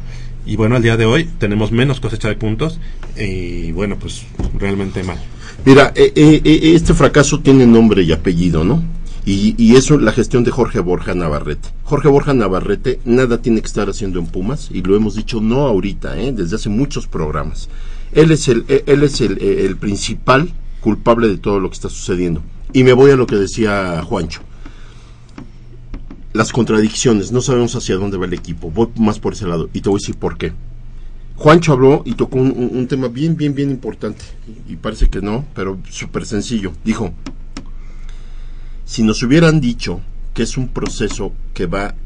B: Y bueno al día de hoy tenemos menos cosecha de puntos y bueno pues realmente mal.
D: Mira, eh, eh, eh, este fracaso tiene nombre y apellido, ¿no? Y, y eso la gestión de Jorge Borja Navarrete. Jorge Borja Navarrete nada tiene que estar haciendo en Pumas y lo hemos dicho no ahorita, ¿eh? desde hace muchos programas. Él es el, eh, él es el, eh, el principal culpable de todo lo que está sucediendo. Y me voy a lo que decía Juancho. Las contradicciones, no sabemos hacia dónde va el equipo. Voy más por ese lado y te voy a decir por qué. Juancho habló y tocó un, tema bien, bien, bien importante. Y parece que no, pero súper sencillo. Dijo, si nos hubieran dicho que es un proceso que va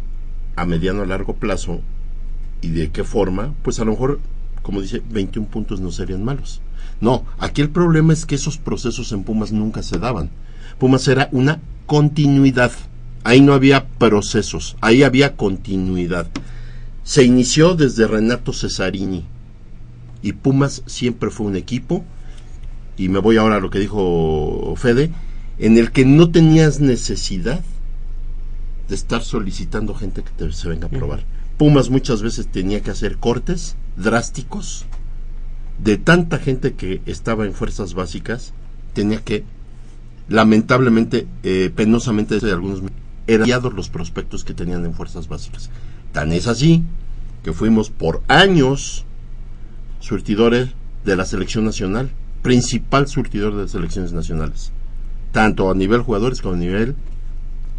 D: a mediano a largo plazo y de qué forma, pues a lo mejor, como dice, 21 puntos no serían malos. No, aquí el problema es que esos procesos en Pumas nunca se daban. Pumas era una continuidad. Ahí no había procesos, ahí había continuidad. Se inició desde Renato Cesarini y Pumas siempre fue un equipo, y me voy ahora a lo que dijo Fede, en el que no tenías necesidad de estar solicitando gente que te, se venga a probar. Pumas muchas veces tenía que hacer cortes drásticos de tanta gente que estaba en fuerzas básicas, tenía que, lamentablemente, eh, penosamente de algunos, eran los prospectos que tenían en fuerzas básicas. Tan es así que fuimos por años surtidores de la selección nacional, principal surtidor de las selecciones nacionales, tanto a nivel jugadores como a nivel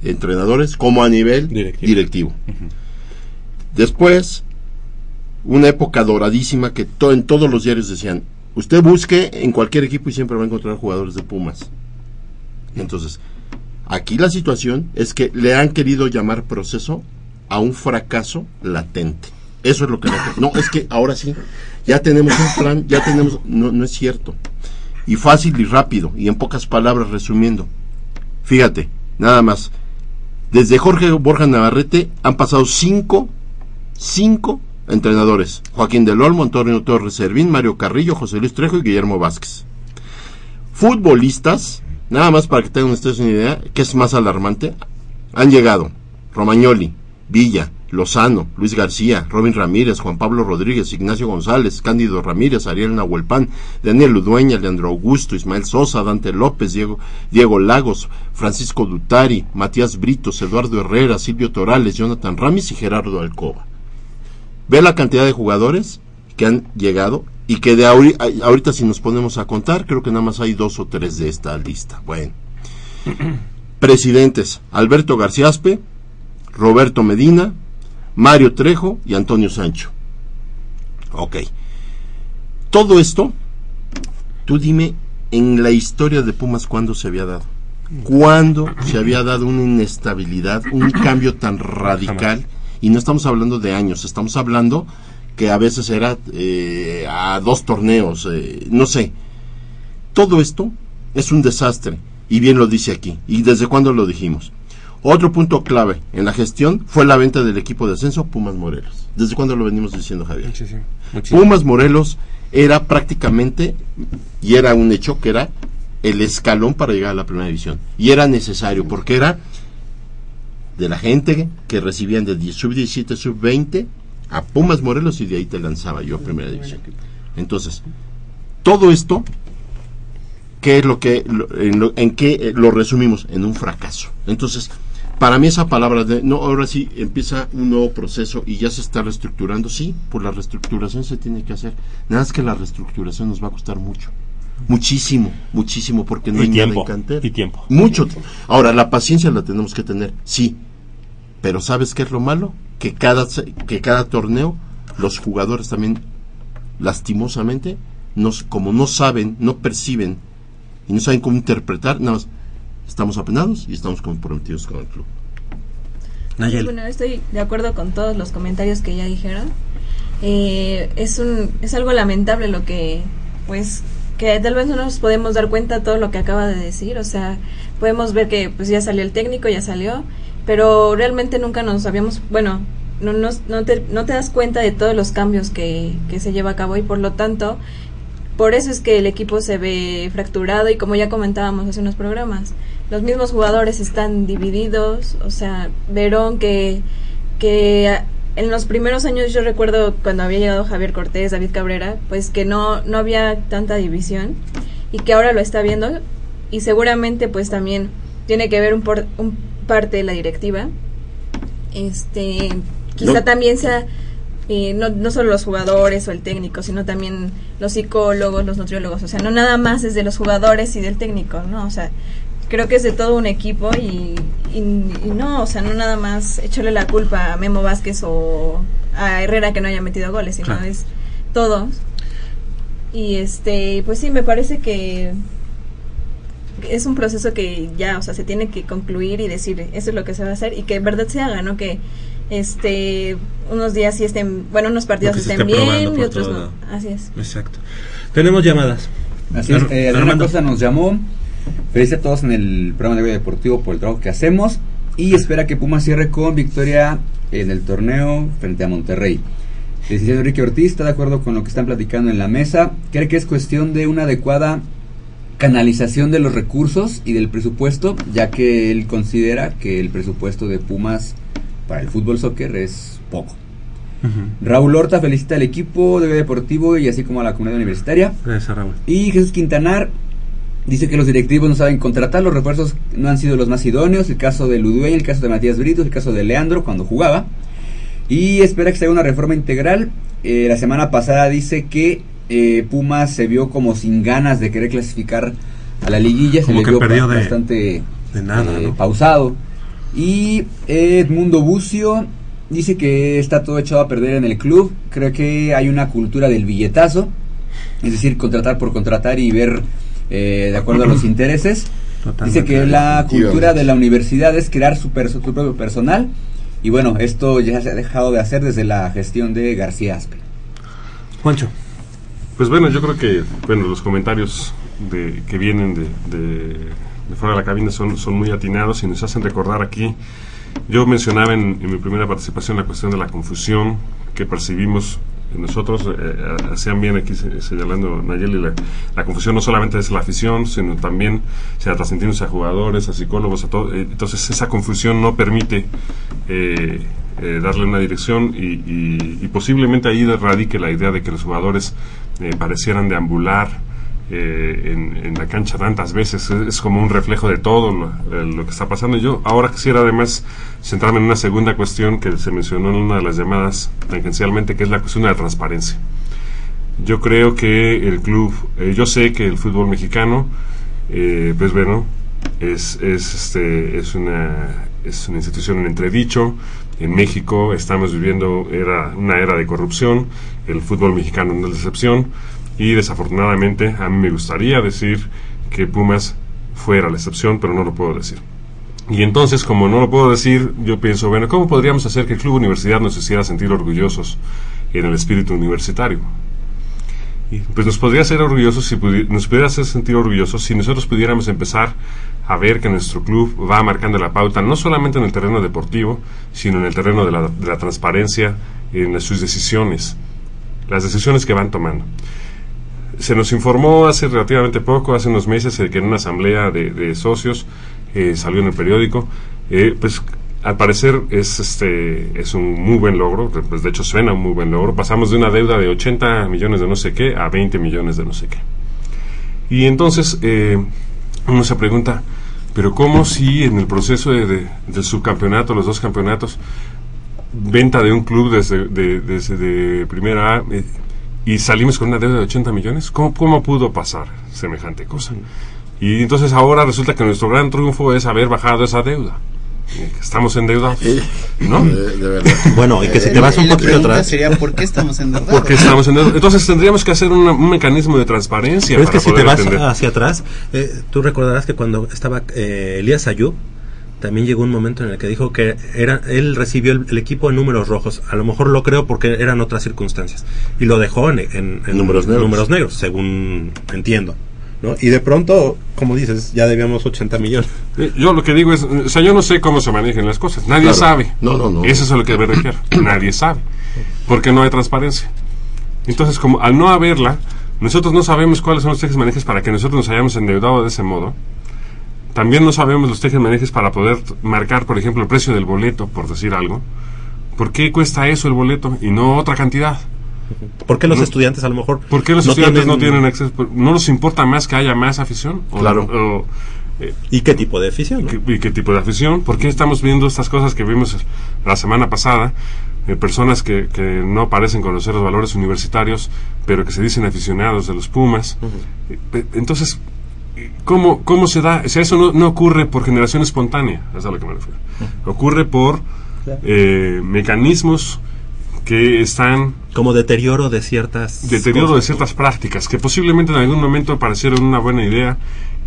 D: entrenadores, como a nivel directivo. Después, una época doradísima que to- en todos los diarios decían, usted busque en cualquier equipo y siempre va a encontrar jugadores de Pumas. Entonces, aquí la situación es que le han querido llamar proceso a un fracaso latente. Eso es lo que... No, es que ahora sí, ya tenemos un plan, ya tenemos... No, no es cierto. Y fácil y rápido, y en pocas palabras resumiendo. Fíjate, nada más. Desde Jorge Borja Navarrete han pasado cinco, cinco entrenadores. Joaquín del Olmo, Antonio Torres Servín, Mario Carrillo, José Luis Trejo y Guillermo Vázquez. Futbolistas, nada más para que tengan ustedes una idea, que es más alarmante, han llegado Romagnoli, Villa, Lozano, Luis García, Robin Ramírez, Juan Pablo Rodríguez, Ignacio González, Cándido Ramírez, Ariel Nahuelpan, Daniel Ludueña, Leandro Augusto, Ismael Sosa, Dante López, Diego, Diego Lagos, Francisco Dutari, Matías Britos, Eduardo Herrera, Silvio Torales, Jonathan Ramis y Gerardo Alcoba. Ve la cantidad de jugadores que han llegado y que de ahori- a- ahorita si nos ponemos a contar, creo que nada más hay dos o tres de esta lista. Bueno. Presidentes, Alberto Garciaspe, Roberto Medina, Mario Trejo y Antonio Sancho. Ok. Todo esto, tú dime en la historia de Pumas cuándo se había dado. ¿Cuándo se había dado una inestabilidad, un cambio tan radical? Y no estamos hablando de años, estamos hablando que a veces era eh, a dos torneos, eh, no sé. Todo esto es un desastre, y bien lo dice aquí. ¿Y desde cuándo lo dijimos? Otro punto clave en la gestión fue la venta del equipo de ascenso Pumas Morelos. ¿Desde cuándo lo venimos diciendo, Javier? Pumas Morelos era prácticamente, y era un hecho que era el escalón para llegar a la primera división. Y era necesario, porque era de la gente que recibían de 10, sub 17, sub 20 a Pumas Morelos y de ahí te lanzaba yo a primera división. Entonces, todo esto, ¿qué es lo que, en, lo- en qué eh, lo resumimos? En un fracaso. Entonces, para mí esa palabra de, no, ahora sí empieza un nuevo proceso y ya se está reestructurando, sí, por la reestructuración se tiene que hacer. Nada más que la reestructuración nos va a costar mucho. Muchísimo, muchísimo, porque no
B: Y
D: hay nada
B: tiempo,
D: en cantera.
B: y tiempo.
D: Mucho. Ahora, la paciencia la tenemos que tener, sí. Pero ¿sabes qué es lo malo? Que cada, que cada torneo los jugadores también lastimosamente, no, s- como no saben, no perciben y no saben cómo interpretar, nada más estamos apenados y estamos comprometidos con el club.
C: Bueno, estoy de acuerdo con todos los comentarios que ya dijeron. Eh, es un es algo lamentable lo que pues que tal vez no nos podemos dar cuenta de todo lo que acaba de decir, o sea, podemos ver que pues ya salió el técnico, ya salió, pero realmente nunca nos habíamos, bueno, no, nos- no, te, no te das cuenta de todos los cambios que, que se lleva a cabo y por lo tanto, por eso es que el equipo se ve fracturado y como ya comentábamos hace unos programas, los mismos jugadores están divididos, o sea, Verón que, que en los primeros años yo recuerdo cuando había llegado Javier Cortés, David Cabrera, pues que no, no había tanta división y que ahora lo está viendo y seguramente pues también tiene que ver un, por, un parte de la directiva. Este, quizá
D: No.
C: también sea eh, no, no solo los jugadores o el técnico, sino también los psicólogos, los nutriólogos, o sea, no nada más es de los jugadores y del técnico, ¿no? O sea, creo que es de todo un equipo y, y, y no, o sea, no nada más echarle la culpa a Memo Vázquez o a Herrera que no haya metido goles, sino
B: Claro.
C: es todos. Y este, pues sí, me parece que es un proceso que ya, o sea, se tiene que concluir y decir, eso es lo que se va a hacer y que en verdad se haga, ¿no? Que este unos días sí estén, bueno, unos partidos estén bien y otros no. Así es.
B: Exacto. Tenemos llamadas.
J: Así es, eh, Adriana
B: Armando.
J: Costa nos llamó. Feliz a todos en el programa de Deportivo por el trabajo que hacemos y espera que Pumas cierre con victoria en el torneo frente a Monterrey. El licenciado Enrique Ortiz está de acuerdo con lo que están platicando en la mesa. Cree que es cuestión de una adecuada canalización de los recursos y del presupuesto, ya que él considera que el presupuesto de Pumas para el fútbol soccer es poco. Raúl Horta felicita al equipo de Deportivo y así como a la comunidad universitaria.
B: Gracias, Raúl.
J: Y Jesús Quintanar dice que los directivos no saben contratar, los refuerzos no han sido los más idóneos, el caso de Ludueña, el caso de Matías Brito, el caso de Leandro cuando jugaba. Y espera que se haga una reforma integral. Eh, la semana pasada dice que eh, Pumas se vio como sin ganas de querer clasificar a la liguilla, se le vio
B: de-
J: bastante
B: de nada,
J: eh,
B: ¿no?
J: pausado. Y Edmundo Bucio dice que está todo echado a perder en el club. Creo que hay una cultura del billetazo, es decir, contratar por contratar y ver eh, de acuerdo a los intereses. Dice que la cultura de la universidad es crear su, perso- su propio personal. Y bueno, esto ya se ha dejado de hacer desde la gestión de García Aspe.
B: Juancho.
M: Pues bueno, yo creo que bueno los comentarios de, que vienen de, de, de fuera de la cabina son, son muy atinados y nos hacen recordar aquí. Yo mencionaba en, en mi primera participación la cuestión de la confusión que percibimos nosotros, eh, hacían bien aquí se- señalando Nayeli, la, confusión no solamente es la afición, sino también se ha a jugadores, a psicólogos, a todo. eh, entonces esa confusión no permite eh, eh, darle una dirección y, y- posiblemente ahí radique la idea de que los jugadores eh, parecieran deambular eh, en, en la cancha tantas veces. Es, es como un reflejo de todo lo, lo que está pasando. Yo ahora quisiera además centrarme en una segunda cuestión que se mencionó en una de las llamadas tangencialmente, que es la cuestión de la transparencia. Yo creo que el club, eh, yo sé que el fútbol mexicano, eh, pues bueno, es, es, este, es, una, es una institución en entredicho. En México estamos viviendo era, una era de corrupción, el fútbol mexicano no es la excepción, y desafortunadamente a mí me gustaría decir que Pumas fuera la excepción, pero no lo puedo decir. Y entonces, como no lo puedo decir, yo pienso, bueno, ¿cómo podríamos hacer que el Club Universidad nos hiciera sentir orgullosos en el espíritu universitario? Pues nos podría hacer orgullosos si nos pudiera hacer sentir orgullosos si nosotros pudiéramos empezar a ver que nuestro club va marcando la pauta no solamente en el terreno deportivo, sino en el terreno de la, transparencia en sus decisiones, las decisiones que van tomando. Se nos informó hace relativamente poco, hace unos meses, eh, que en una asamblea de, socios eh, salió en el periódico, eh, pues al parecer es este es un muy buen logro, pues de hecho suena un muy buen logro. Pasamos de una deuda de 80 millones de no sé qué a 20 millones de no sé qué. Y entonces uno se pregunta, pero ¿cómo si en el proceso de, de- del subcampeonato, los dos campeonatos, venta de un club desde de, desde de primera A y salimos con una deuda de 80 millones? ¿Cómo, ¿Cómo pudo pasar semejante cosa? Y entonces ahora resulta que nuestro gran triunfo es haber bajado esa deuda. estamos endeudados, ¿no?
B: Bueno, y que si te vas un
N: la
B: poquito
N: pregunta
B: atrás.
N: sería, ¿por qué estamos endeudados?
M: Porque estamos endeudados. Entonces tendríamos que hacer una- un mecanismo de transparencia
B: Pero es
M: para
B: que si te vas
M: atender.
B: hacia atrás, eh, tú recordarás que cuando estaba eh, Elías Ayub, también llegó un momento en el que dijo que era él recibió el, el equipo en números rojos. A lo mejor lo creo porque eran otras circunstancias. Y lo dejó en, en- en
D: Números negros.
B: números negros, según entiendo. ¿no? Y de pronto, como dices, ya debíamos 80 millones.
M: Yo lo que digo es, o sea, yo no sé cómo se manejan las cosas. Nadie
B: Claro.
M: sabe.
D: No, no, no.
M: Eso es a lo que me refiero. Nadie sabe. Porque no hay transparencia. Entonces, como al no haberla, nosotros no sabemos cuáles son los tejes manejes para que nosotros nos hayamos endeudado de ese modo. También no sabemos los tejes manejes para poder marcar, por ejemplo, el precio del boleto, por decir algo. ¿Por qué cuesta eso el boleto y no otra cantidad?
B: ¿Por qué los
M: No.
B: estudiantes a lo mejor
M: ¿Por qué los
B: no
M: estudiantes
B: tienen-
M: no tienen acceso? ¿No nos importa más que haya más afición? ¿O-
B: Claro.
M: o, eh,
B: ¿Y qué tipo de afición?
M: ¿Y qué tipo de afición? ¿Por qué estamos viendo estas cosas que vimos la semana pasada? Eh, personas que, que no parecen conocer los valores universitarios, pero que se dicen aficionados de los Pumas. Eh, Entonces, ¿cómo, ¿cómo se da? O sea, eso no, no ocurre por generación espontánea, es a lo que me refiero. Ocurre por eh, mecanismos que están
B: Como deterioro de ciertas...
M: deterioro de ciertas prácticas que posiblemente en algún momento parecieron una buena idea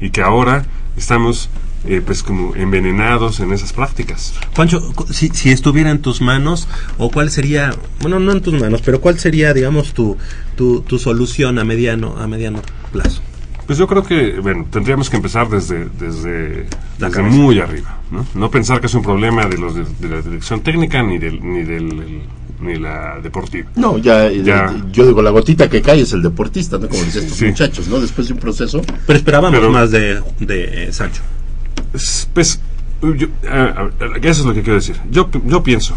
M: y que ahora estamos eh, pues como envenenados en esas prácticas.
B: Juancho, cu- si, si estuviera en tus manos, o cuál sería, bueno, no en tus manos, pero cuál sería, digamos, tu, tu, tu solución a mediano, a mediano plazo.
M: Pues yo creo que, bueno, tendríamos que empezar desde, desde, desde muy arriba, ¿no? No pensar que es un problema de los de, de la dirección técnica ni del ni del el- ni la deportiva.
D: No, ya, eh,
M: Ya.
D: yo digo, la gotita que cae es el deportista, ¿no? Como dicen estos
M: Sí.
D: muchachos, ¿no? Después de un proceso.
B: Pero esperábamos
M: Pero-
B: más de, de eh, Sancho.
M: Es- Pues, yo- ah, eso es lo que quiero decir. Yo, yo pienso,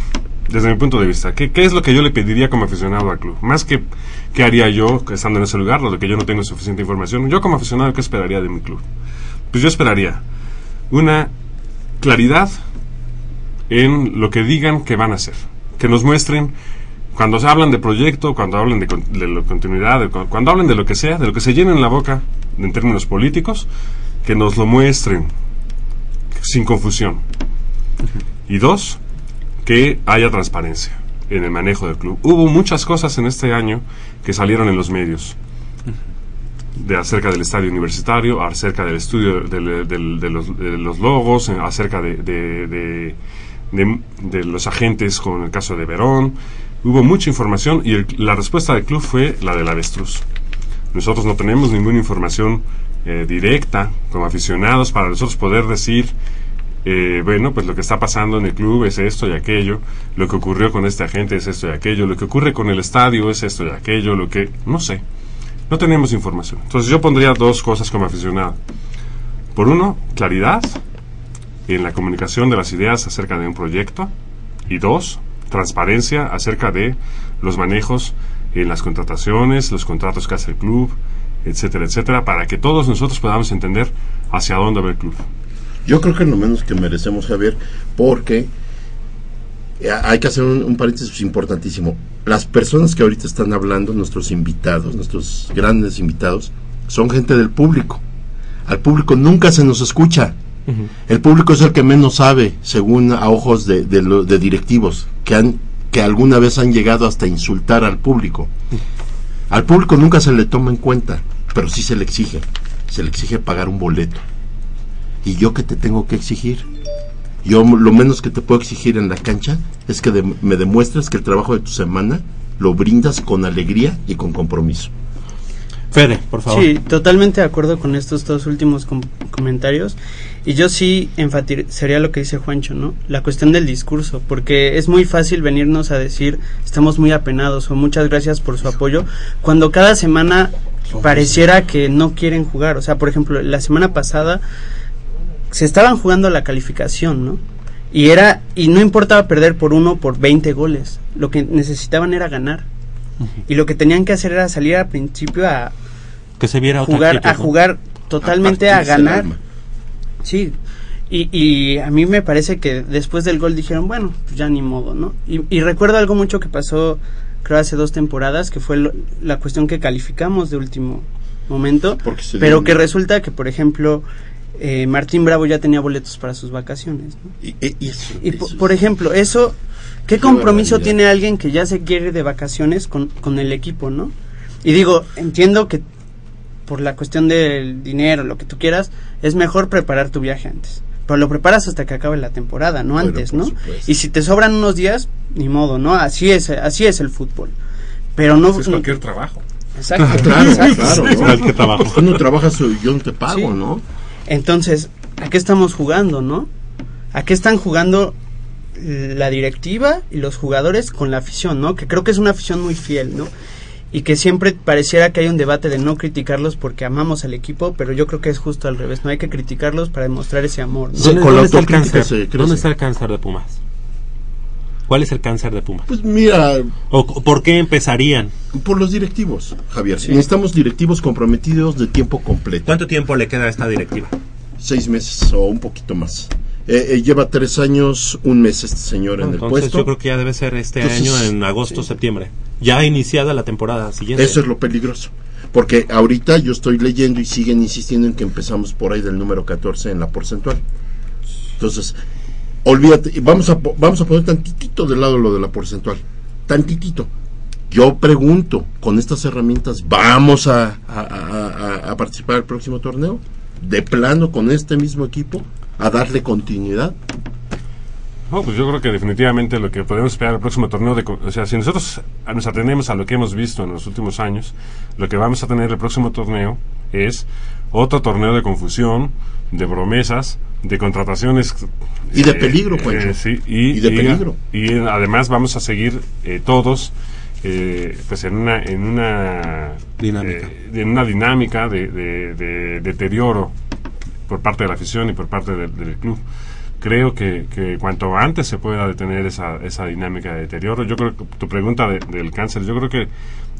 M: desde mi punto de vista, ¿qué, ¿qué es lo que yo le pediría como aficionado al club? Más que qué haría yo estando en ese lugar, lo que yo no tengo suficiente información. Yo como aficionado, ¿qué esperaría de mi club? Pues yo esperaría una claridad en lo que digan que van a hacer. Que nos muestren, cuando se hablan de proyecto, cuando hablan de, de la continuidad, de cu- cuando hablen de lo que sea, de lo que se llenen la boca en términos políticos, que nos lo muestren sin confusión. Y dos, que haya transparencia en el manejo del club. Hubo muchas cosas en este año que salieron en los medios. De acerca del estadio universitario, acerca del estudio del- del- de, los, de los logos, acerca de, de- de- de- de los agentes con el caso de Verón. Hubo mucha información y el- la respuesta del club fue la del avestruz. Nosotros no tenemos ninguna información eh, directa como aficionados para nosotros poder decir, eh, bueno, pues lo que está pasando en el club es esto y aquello, lo que ocurrió con este agente es esto y aquello, lo que ocurre con el estadio es esto y aquello, lo que, no sé, no tenemos información. Entonces yo pondría dos cosas como aficionado. Por uno, claridad en la comunicación de las ideas acerca de un proyecto y dos, transparencia acerca de los manejos en las contrataciones, los contratos que hace el club, etcétera, etcétera, para que todos nosotros podamos entender hacia dónde va el club.
D: Yo creo que es lo menos que merecemos, Javier, porque eh, hay que hacer un, un paréntesis importantísimo. Las personas que ahorita están hablando, nuestros invitados, nuestros grandes invitados, son gente del público. Al público nunca se nos escucha. El público es el que menos sabe, según a ojos de, de lo- de directivos, que, han, que alguna vez han llegado hasta insultar al público. Al público nunca se le toma en cuenta, pero sí se le exige. Se le exige pagar un boleto. ¿Y yo qué te tengo que exigir? Yo lo menos que te puedo exigir en la cancha es que de- me demuestres que el trabajo de tu semana lo brindas con alegría y con compromiso.
B: Fede, por favor.
N: Sí, totalmente de acuerdo con estos dos últimos com- comentarios. Y yo sí enfatizaría lo que dice Juancho, ¿no? La cuestión del discurso, porque es muy fácil venirnos a decir estamos muy apenados o muchas gracias por su apoyo, cuando cada semana pareciera que no quieren jugar. O sea, por ejemplo, la semana pasada se estaban jugando la calificación, ¿no? Y era y no importaba perder por uno o por 20 goles. Lo que necesitaban era ganar. Y lo que tenían que hacer era salir al principio a
B: Que se viera otra
N: jugar
B: actitud,
N: a
B: ¿no?
N: jugar totalmente a, ganar. Sí. Y, y a mí me parece que después del gol dijeron, bueno, pues ya ni modo, ¿no? Y, y recuerdo algo mucho que pasó, creo, hace dos temporadas, que fue lo- la cuestión que calificamos de último momento, pero que resulta que, por ejemplo, eh, Martín Bravo ya tenía boletos para sus vacaciones. ¿no?
D: Y, y- eso-
N: Y po-
D: eso
N: por
D: es-
N: ejemplo, eso, ¿qué
D: Qué
N: compromiso
D: barbaridad.
N: tiene alguien que ya se quiere ir de vacaciones con, con el equipo, no? Y digo, entiendo que por la cuestión del dinero, lo que tú quieras, es mejor preparar tu viaje antes. Pero lo preparas hasta que acabe la temporada, no
D: Bueno,
N: antes, ¿no?
D: supuesto.
N: Y si te sobran unos días, ni modo, ¿no? Así es, así es el fútbol. Pero no...
M: Pues es cualquier trabajo.
N: Exacto,
D: Claro,
N: exacto.
D: claro. ¿no?
M: cualquier trabajo.
D: Tú no trabajas, yo no te pago,
N: Sí.
D: ¿no?
N: Entonces, ¿a qué estamos jugando, no? ¿A qué están jugando la directiva y los jugadores con la afición, no? Que creo que es una afición muy fiel, ¿no? Y que siempre pareciera que hay un debate de no criticarlos porque amamos al equipo, pero yo creo que es justo al revés, no hay que criticarlos para demostrar ese amor, ¿no?
B: ¿Dónde, dónde está el cáncer? ¿Dónde está el cáncer de Pumas? ¿Cuál es el cáncer de Pumas?
D: Pues mira,
B: ¿O por qué empezarían?
D: por los directivos, Javier.
N: Sí.
D: Necesitamos directivos comprometidos de tiempo completo.
B: ¿Cuánto tiempo le queda a esta directiva?
D: Seis meses o un poquito más. Eh, eh, lleva tres años, un mes este señor en el
B: Entonces
D: puesto.
B: yo creo que ya debe ser este
D: Entonces,
B: año en agosto,
D: sí.
B: septiembre. Ya iniciada la temporada siguiente.
D: Eso es lo peligroso. Porque ahorita yo estoy leyendo y siguen insistiendo en que empezamos por ahí del número 14 en la porcentual. Entonces, olvídate, vamos a, vamos a poner tantitito de lado lo de la porcentual. Tantitito. Yo pregunto, ¿con estas herramientas vamos a, a- a- a- participar el próximo torneo? ¿De plano con este mismo equipo? ¿A darle continuidad?
M: No, pues yo creo que definitivamente lo que podemos esperar el próximo torneo, de, o sea, si nosotros nos atendemos a lo que hemos visto en los últimos años, lo que vamos a tener el próximo torneo es otro torneo de confusión, de promesas, de contrataciones.
D: Y de peligro, Juancho.
M: sí, y,
D: Y de peligro.
M: Y eh, además vamos a seguir eh, todos eh, pues en una, en una
B: Dinámica.
M: eh, en una dinámica de, de- de deterioro por parte de la afición y por parte del club creo que, que cuanto antes se pueda detener esa, esa dinámica de deterioro, yo creo que tu pregunta de- del cáncer, yo creo que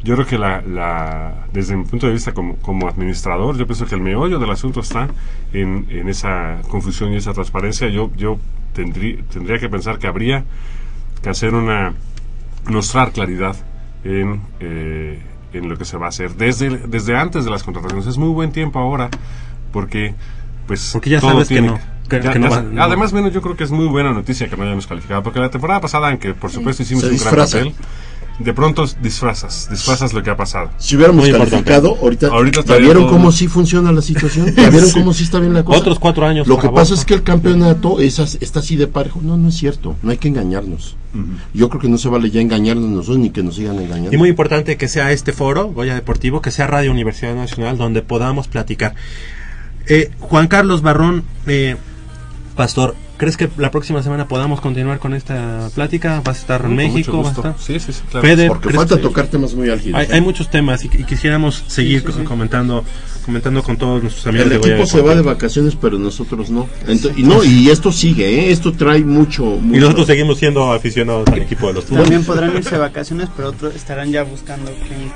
M: yo creo que la, la- desde mi punto de vista como, como administrador, yo pienso que el meollo del asunto está en, en esa confusión y esa transparencia. Yo, yo tendrí- tendría que pensar que habría que hacer una mostrar claridad en, eh, en lo que se va a hacer desde, desde antes de las contrataciones. Es muy buen tiempo ahora porque pues
B: Porque ya
M: todo
B: sabes que no, que-
M: ya-
B: que no
M: ya
B: va-
M: sa-
B: no.
M: Además, bueno, yo creo que es muy buena noticia que no hayamos calificado, porque la temporada pasada, aunque por supuesto hicimos
D: Se
M: un
D: disfraza.
M: gran papel, de pronto disfrazas, disfrazas lo que ha pasado.
D: Si hubiéramos
B: Muy importante.
D: calificado, ahorita,
M: Ahorita
D: ¿ya
M: estaría
D: vieron
M: todo-
D: cómo sí funciona la situación? ¿Ya vieron cómo sí está bien la cosa?
B: Otros cuatro años.
D: Lo que pasa es que el campeonato es está así de parejo. No, no es cierto. No hay que engañarnos. Yo creo que no se vale ya engañarnos nosotros ni que nos sigan engañando.
B: Y muy importante que sea este foro, Goya Deportivo, que sea Radio Universidad Nacional, donde podamos platicar. Eh, Juan Carlos Barrón, eh, Pastor, ¿crees que la próxima semana podamos continuar con esta plática? ¿Vas a estar en
M: mucho
B: México? ¿Vas a estar?
M: Sí, sí, sí, claro.
D: Porque
B: ¿crees
D: falta
B: que-
D: tocar temas muy álgidos.
B: Hay, hay muchos temas y, y quisiéramos seguir co- comentando comentando con todos nuestros amigos
D: El
B: de Goya
D: equipo se va de vacaciones, pero nosotros no. Ento- y no. Y esto sigue, ¿eh? Esto trae mucho, mucho.
B: Y nosotros seguimos siendo aficionados al equipo de los.
N: También podrán irse de vacaciones, pero otros estarán ya buscando quién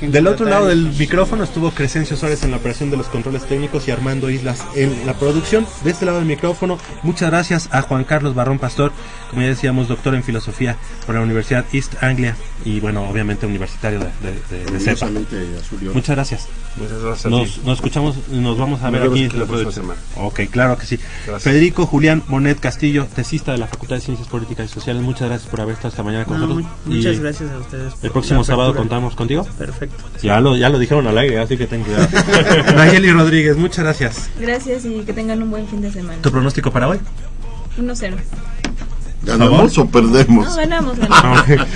B: Del otro lado del micrófono estuvo Crescencio Suárez en la operación de los controles técnicos y Armando Islas en la producción. De este lado del micrófono, muchas gracias a Juan Carlos Barrón Pastor, como ya decíamos, doctor en filosofía por la Universidad East Anglia y bueno, obviamente universitario de, de, de- de CEPA. Muchas gracias.
M: Muchas gracias
B: Nos, nos escuchamos, nos vamos a ver aquí
M: la próxima semana.
B: Ok, claro que sí.
M: Gracias.
B: Federico Julián Monet Castillo, tesista de la Facultad de Ciencias Políticas y Sociales, muchas gracias por haber estado esta mañana con
N: No,
B: nosotros.
N: mu- muchas
B: Y
N: gracias a ustedes.
B: El próximo sábado contamos contigo.
N: Perfecto.
B: Ya lo, ya lo dijeron al aire, así que ten cuidado. Nayeli Rodríguez, muchas gracias.
C: Gracias y que tengan un buen fin de semana.
B: ¿Tu pronóstico para hoy?
C: 1-0.
D: ¿Ganamos o perdemos?
C: No, ganamos, ganamos.
B: Ah,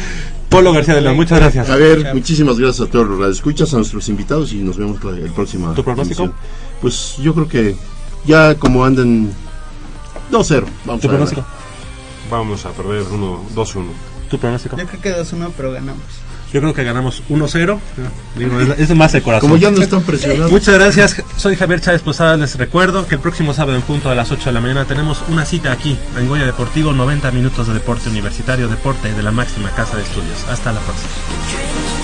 B: Polo García de León, muchas gracias.
D: A ver, muchísimas gracias a todos los radioescuchas, a nuestros invitados y nos vemos la- el próximo.
B: ¿Tu pronóstico?
D: Pues yo creo que ya como andan 2-0. Vamos
B: ¿Tu
D: a ganar.
B: pronóstico?
M: Vamos a perder uno, 2-1.
B: ¿Tu pronóstico?
N: Yo creo que 2-1, pero ganamos.
B: Yo creo que ganamos 1-0. Digo, es, es más de corazón.
D: Como ya no están presionados.
B: Muchas gracias. Soy Javier Chávez Posada. Les recuerdo que el próximo sábado en punto a las 8 de la mañana tenemos una cita aquí en Goya Deportivo. 90 minutos de deporte universitario, deporte de la máxima casa de estudios. Hasta la próxima.